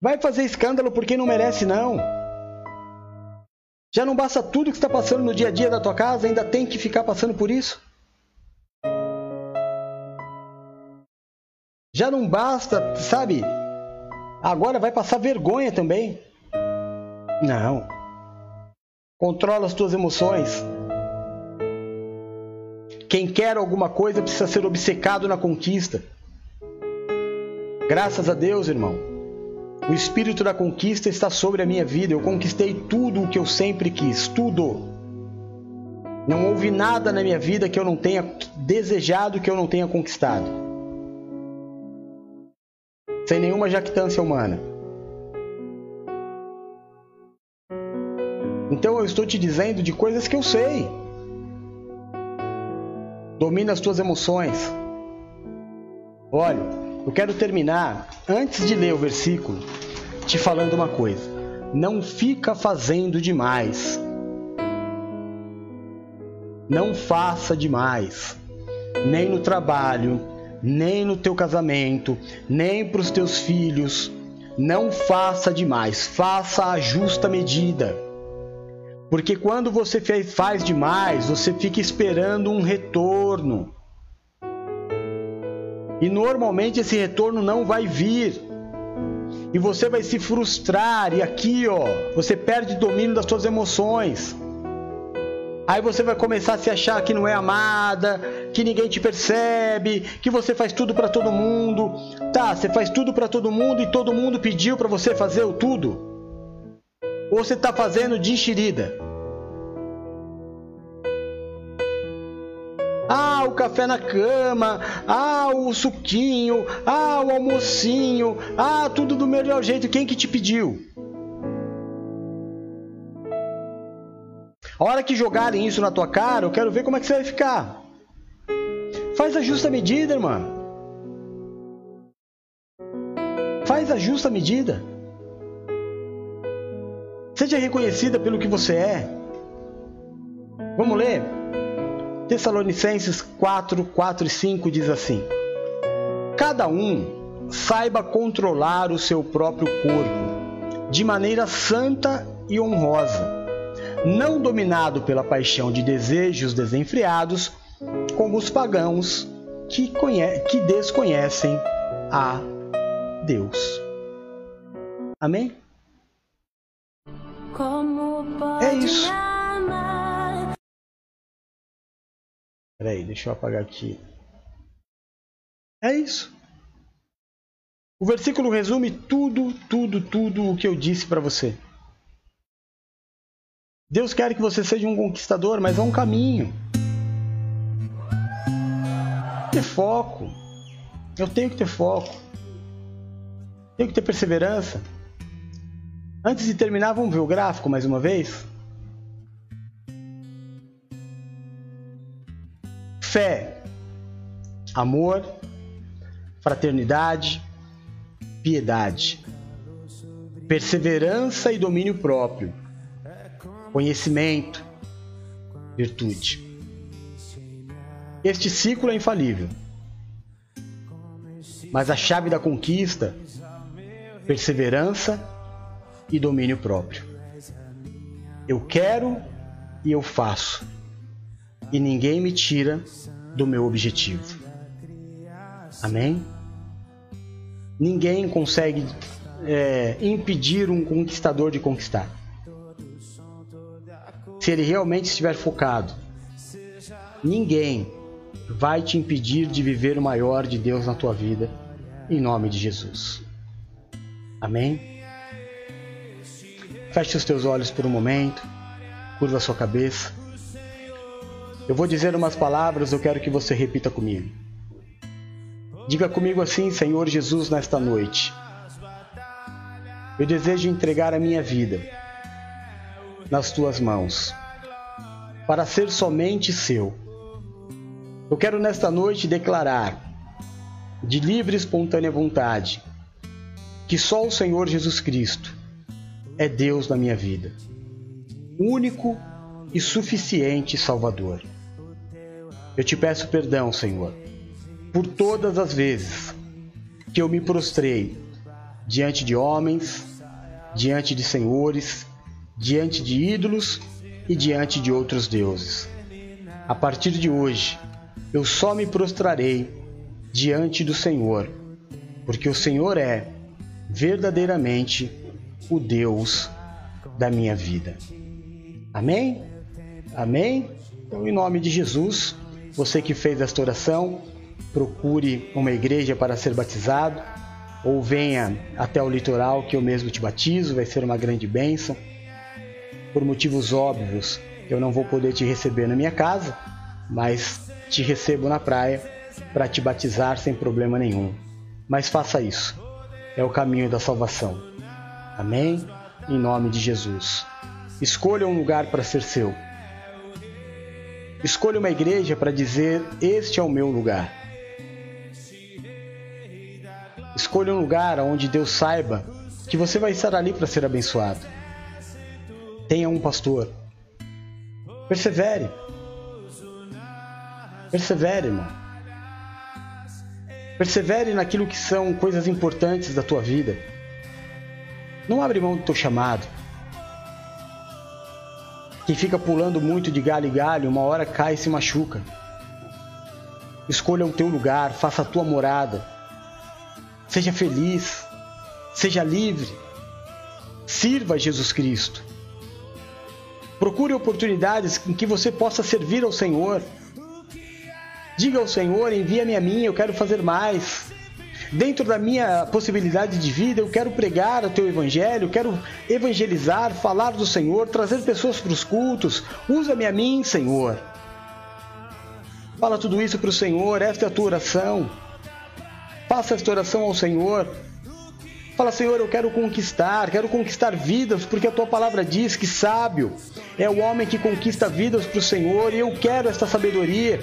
Vai fazer escândalo por quem não merece, não. Já não basta tudo que está passando no dia a dia da tua casa, ainda tem que ficar passando por isso? Já não basta, sabe? Agora vai passar vergonha também. Não. Controla as tuas emoções. Quem quer alguma coisa precisa ser obcecado na conquista. Graças a Deus, irmão. O espírito da conquista está sobre a minha vida. Eu conquistei tudo o que eu sempre quis, tudo. Não houve nada na minha vida que eu não tenha desejado, que eu não tenha conquistado. Sem nenhuma jactância humana. Então eu estou te dizendo de coisas que eu sei. Domina as tuas emoções. Olha, eu quero terminar, antes de ler o versículo, te falando uma coisa. Não fica fazendo demais. Não faça demais. Nem no trabalho, nem no teu casamento, nem para os teus filhos. Não faça demais. Faça a justa medida. Porque quando você faz demais, você fica esperando um retorno. E normalmente esse retorno não vai vir. E você vai se frustrar e aqui, ó, você perde o domínio das suas emoções. Aí você vai começar a se achar que não é amada, que ninguém te percebe, que você faz tudo para todo mundo. Tá, você faz tudo para todo mundo e todo mundo pediu para você fazer o tudo. Ou você está fazendo de enxerida? Ah, o café na cama, ah, o suquinho, ah, o almocinho, ah, tudo do melhor jeito. Quem que te pediu? A hora que jogarem isso na tua cara, eu quero ver como é que você vai ficar. Faz a justa medida, irmão. Faz a justa medida. Seja reconhecida pelo que você é. Vamos ler? Tessalonicenses 4, 4 e 5 diz assim: Cada um saiba controlar o seu próprio corpo de maneira santa e honrosa não dominado pela paixão de desejos desenfreados, como os pagãos que, que desconhecem a Deus. Amém? é isso. Peraí, deixa eu apagar aqui. É isso. O versículo resume tudo, tudo, tudo o que eu disse para você. Deus quer que você seja um conquistador, mas é um caminho. Ter foco. Eu tenho que ter foco. Tenho que ter perseverança. Antes de terminar, vamos ver o gráfico mais uma vez? Fé, amor, fraternidade, piedade, perseverança e domínio próprio conhecimento, virtude. Este ciclo é infalível. Mas a chave da conquista, perseverança e domínio próprio. Eu quero e eu faço. E ninguém me tira do meu objetivo. Amém? Ninguém consegue é, impedir um conquistador de conquistar se ele realmente estiver focado, ninguém vai te impedir de viver o maior de Deus na tua vida, em nome de Jesus. Amém? Feche os teus olhos por um momento, curva a sua cabeça. Eu vou dizer umas palavras, eu quero que você repita comigo. Diga comigo assim, Senhor Jesus, nesta noite. Eu desejo entregar a minha vida nas tuas mãos, para ser somente seu. Eu quero nesta noite declarar, de livre e espontânea vontade, que só o Senhor Jesus Cristo é Deus na minha vida, único e suficiente Salvador. Eu te peço perdão, Senhor, por todas as vezes que eu me prostrei diante de homens, diante de senhores diante de ídolos e diante de outros deuses. A partir de hoje, eu só me prostrarei diante do Senhor, porque o Senhor é verdadeiramente o Deus da minha vida. Amém? Amém? Então, em nome de Jesus, você que fez esta oração, procure uma igreja para ser batizado ou venha até o litoral que eu mesmo te batizo, vai ser uma grande bênção. Por motivos óbvios, eu não vou poder te receber na minha casa, mas te recebo na praia para te batizar sem problema nenhum. Mas faça isso, é o caminho da salvação. Amém? Em nome de Jesus. Escolha um lugar para ser seu. Escolha uma igreja para dizer: Este é o meu lugar. Escolha um lugar onde Deus saiba que você vai estar ali para ser abençoado. Tenha um pastor. Persevere. Persevere, irmão. Persevere naquilo que são coisas importantes da tua vida. Não abre mão do teu chamado. Quem fica pulando muito de galho em galho, uma hora cai e se machuca. Escolha o teu lugar, faça a tua morada Seja feliz, seja livre, sirva Jesus Cristo. Procure oportunidades em que você possa servir ao Senhor. Diga ao Senhor: envia-me a mim, eu quero fazer mais. Dentro da minha possibilidade de vida, eu quero pregar o teu evangelho, quero evangelizar, falar do Senhor, trazer pessoas para os cultos. Usa-me a mim, Senhor. Fala tudo isso para o Senhor, esta é a tua oração. Faça esta oração ao Senhor. Fala, Senhor, eu quero conquistar, quero conquistar vidas, porque a tua palavra diz que sábio é o homem que conquista vidas para o Senhor, e eu quero esta sabedoria.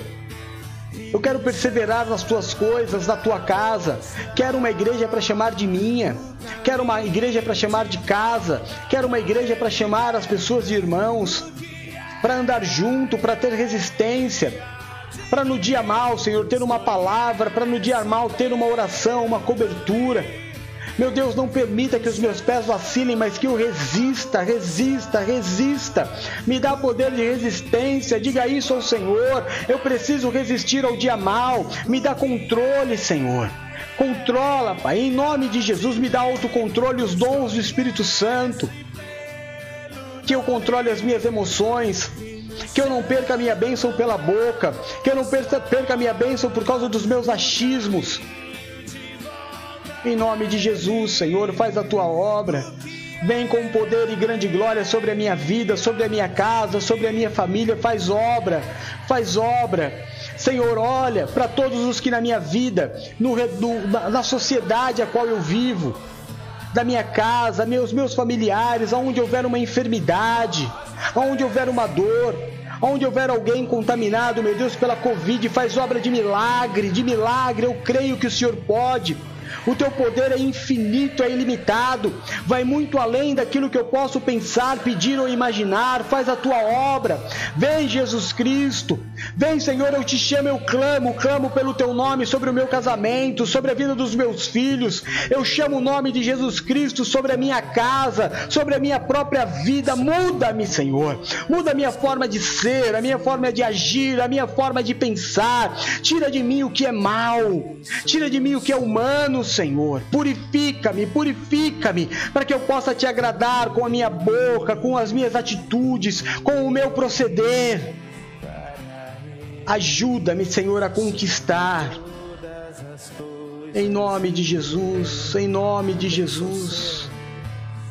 Eu quero perseverar nas tuas coisas, na tua casa. Quero uma igreja para chamar de minha. Quero uma igreja para chamar de casa. Quero uma igreja para chamar as pessoas de irmãos. Para andar junto, para ter resistência para no dia mal, Senhor, ter uma palavra, para no dia mal ter uma oração, uma cobertura. Meu Deus, não permita que os meus pés vacilem, mas que eu resista, resista, resista. Me dá poder de resistência. Diga isso ao Senhor. Eu preciso resistir ao dia mal. Me dá controle, Senhor. Controla, Pai. Em nome de Jesus, me dá autocontrole, os dons do Espírito Santo. Que eu controle as minhas emoções, que eu não perca a minha bênção pela boca, que eu não perca a minha bênção por causa dos meus achismos. Em nome de Jesus, Senhor, faz a tua obra. Vem com poder e grande glória sobre a minha vida, sobre a minha casa, sobre a minha família. Faz obra, faz obra. Senhor, olha para todos os que na minha vida, no, no, na sociedade a qual eu vivo, da minha casa, meus meus familiares, aonde houver uma enfermidade, aonde houver uma dor, Onde houver alguém contaminado, meu Deus, pela Covid, faz obra de milagre, de milagre. Eu creio que o Senhor pode. O teu poder é infinito, é ilimitado, vai muito além daquilo que eu posso pensar, pedir ou imaginar. Faz a tua obra. Vem, Jesus Cristo. Vem, Senhor, eu te chamo, eu clamo, clamo pelo teu nome sobre o meu casamento, sobre a vida dos meus filhos. Eu chamo o nome de Jesus Cristo sobre a minha casa, sobre a minha própria vida. Muda-me, Senhor. Muda a minha forma de ser, a minha forma de agir, a minha forma de pensar. Tira de mim o que é mal. Tira de mim o que é humano, Senhor. Purifica-me, purifica-me, para que eu possa te agradar com a minha boca, com as minhas atitudes, com o meu proceder. Ajuda-me, Senhor, a conquistar. Em nome de Jesus, em nome de Jesus.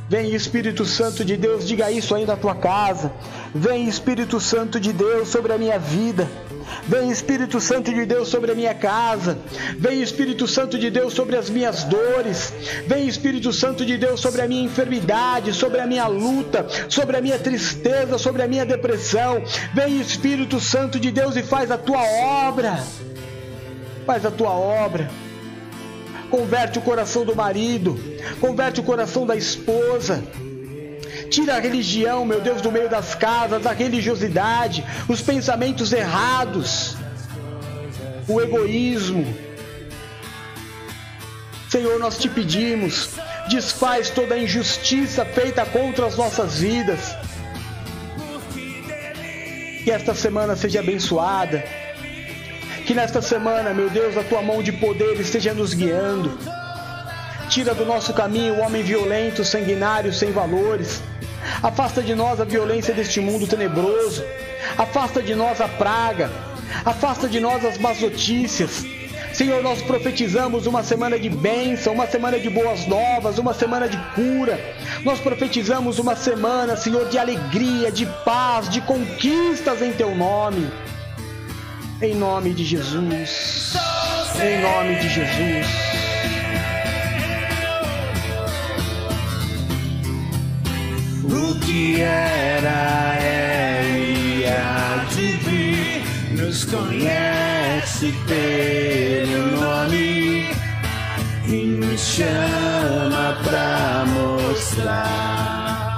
Vem Espírito Santo de Deus, diga isso aí na tua casa. Vem Espírito Santo de Deus sobre a minha vida. Vem Espírito Santo de Deus sobre a minha casa. Vem Espírito Santo de Deus sobre as minhas dores. Vem Espírito Santo de Deus sobre a minha enfermidade, sobre a minha luta, sobre a minha tristeza, sobre a minha depressão. Vem Espírito Santo de Deus e faz a tua obra. Faz a tua obra. Converte o coração do marido, converte o coração da esposa. Tira a religião, meu Deus, do meio das casas, a religiosidade, os pensamentos errados, o egoísmo. Senhor, nós te pedimos, desfaz toda a injustiça feita contra as nossas vidas. Que esta semana seja abençoada. Que nesta semana, meu Deus, a tua mão de poder esteja nos guiando. Tira do nosso caminho o homem violento, sanguinário, sem valores Afasta de nós a violência deste mundo tenebroso. Afasta de nós a praga. Afasta de nós as más notícias. Senhor, nós profetizamos uma semana de bênção, uma semana de boas novas, uma semana de cura. Nós profetizamos uma semana, Senhor, de alegria, de paz, de conquistas em Teu nome. Em nome de Jesus. Em nome de Jesus. O que era, é e de vir, nos conhece pelo nome. E nos chama pra mostrar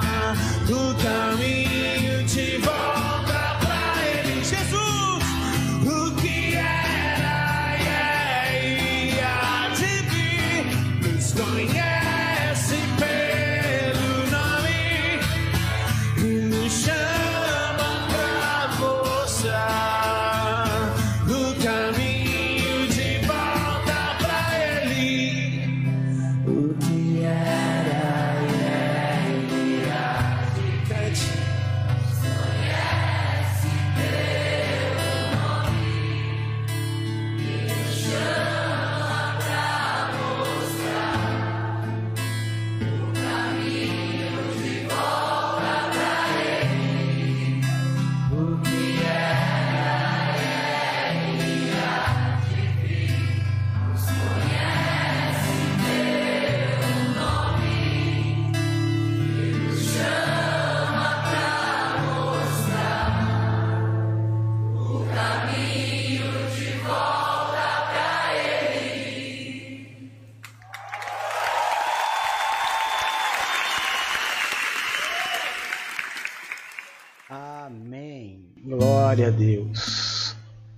Glória a Deus.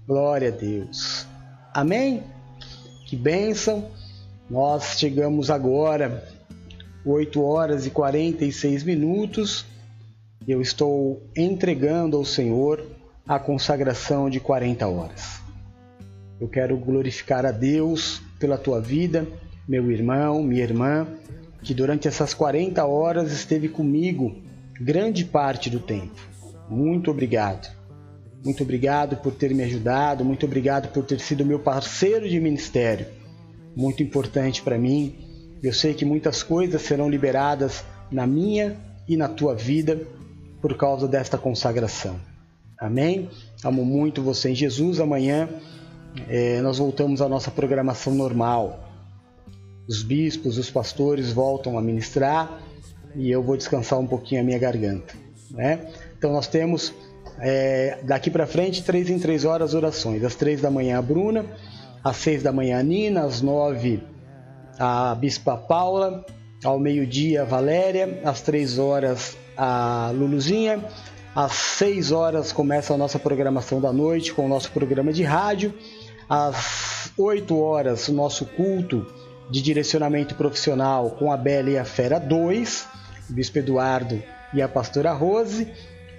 Glória a Deus. Amém? Que bênção. Nós chegamos agora, 8 horas e 46 minutos. Eu estou entregando ao Senhor a consagração de 40 horas. Eu quero glorificar a Deus pela tua vida, meu irmão, minha irmã, que durante essas 40 horas esteve comigo grande parte do tempo. Muito obrigado. Muito obrigado por ter me ajudado, muito obrigado por ter sido meu parceiro de ministério. Muito importante para mim. Eu sei que muitas coisas serão liberadas na minha e na tua vida por causa desta consagração. Amém? Amo muito você em Jesus. Amanhã eh, nós voltamos à nossa programação normal. Os bispos, os pastores voltam a ministrar e eu vou descansar um pouquinho a minha garganta. Né? Então nós temos é, daqui para frente três em três horas orações. Às três da manhã a Bruna, às seis da manhã a Nina, às nove a Bispa Paula, ao meio-dia a Valéria, às três horas a Luluzinha, às seis horas começa a nossa programação da noite com o nosso programa de rádio, às oito horas o nosso culto de direcionamento profissional com a Bela e a Fera 2, o Bispo Eduardo e a Pastora Rose.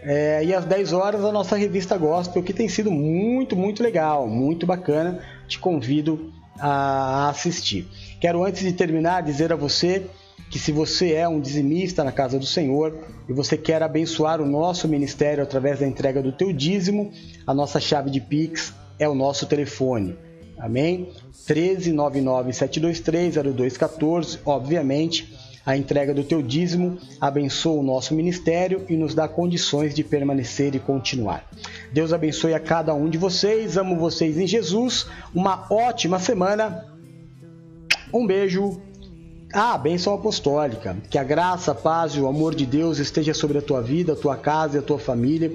É, e às 10 horas a nossa revista Gospel, que tem sido muito, muito legal, muito bacana. Te convido a assistir. Quero antes de terminar dizer a você que se você é um dizimista na casa do Senhor e você quer abençoar o nosso ministério através da entrega do teu dízimo, a nossa chave de Pix é o nosso telefone. Amém? 13 99 723 0214. Obviamente, a entrega do teu dízimo abençoa o nosso ministério e nos dá condições de permanecer e continuar. Deus abençoe a cada um de vocês. Amo vocês em Jesus. Uma ótima semana. Um beijo. Ah, bênção apostólica. Que a graça, a paz e o amor de Deus esteja sobre a tua vida, a tua casa e a tua família.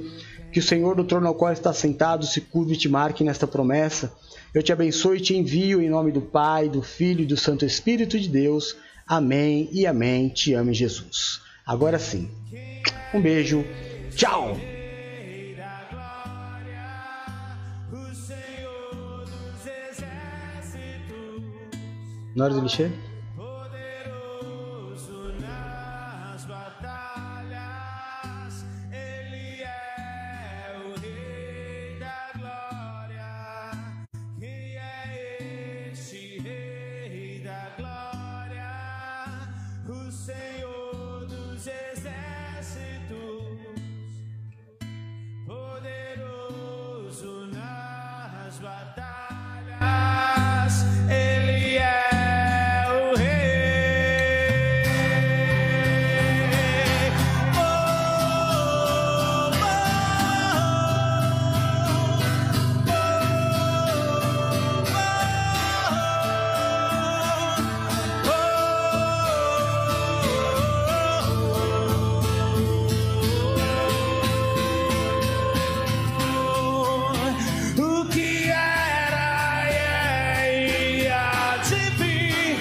Que o Senhor do trono ao qual está sentado se curve e te marque nesta promessa. Eu te abençoe e te envio em nome do Pai, do Filho e do Santo Espírito de Deus. Amém e amém. Te amo, Jesus. Agora sim. Um beijo. Tchau. Na hora de mexer?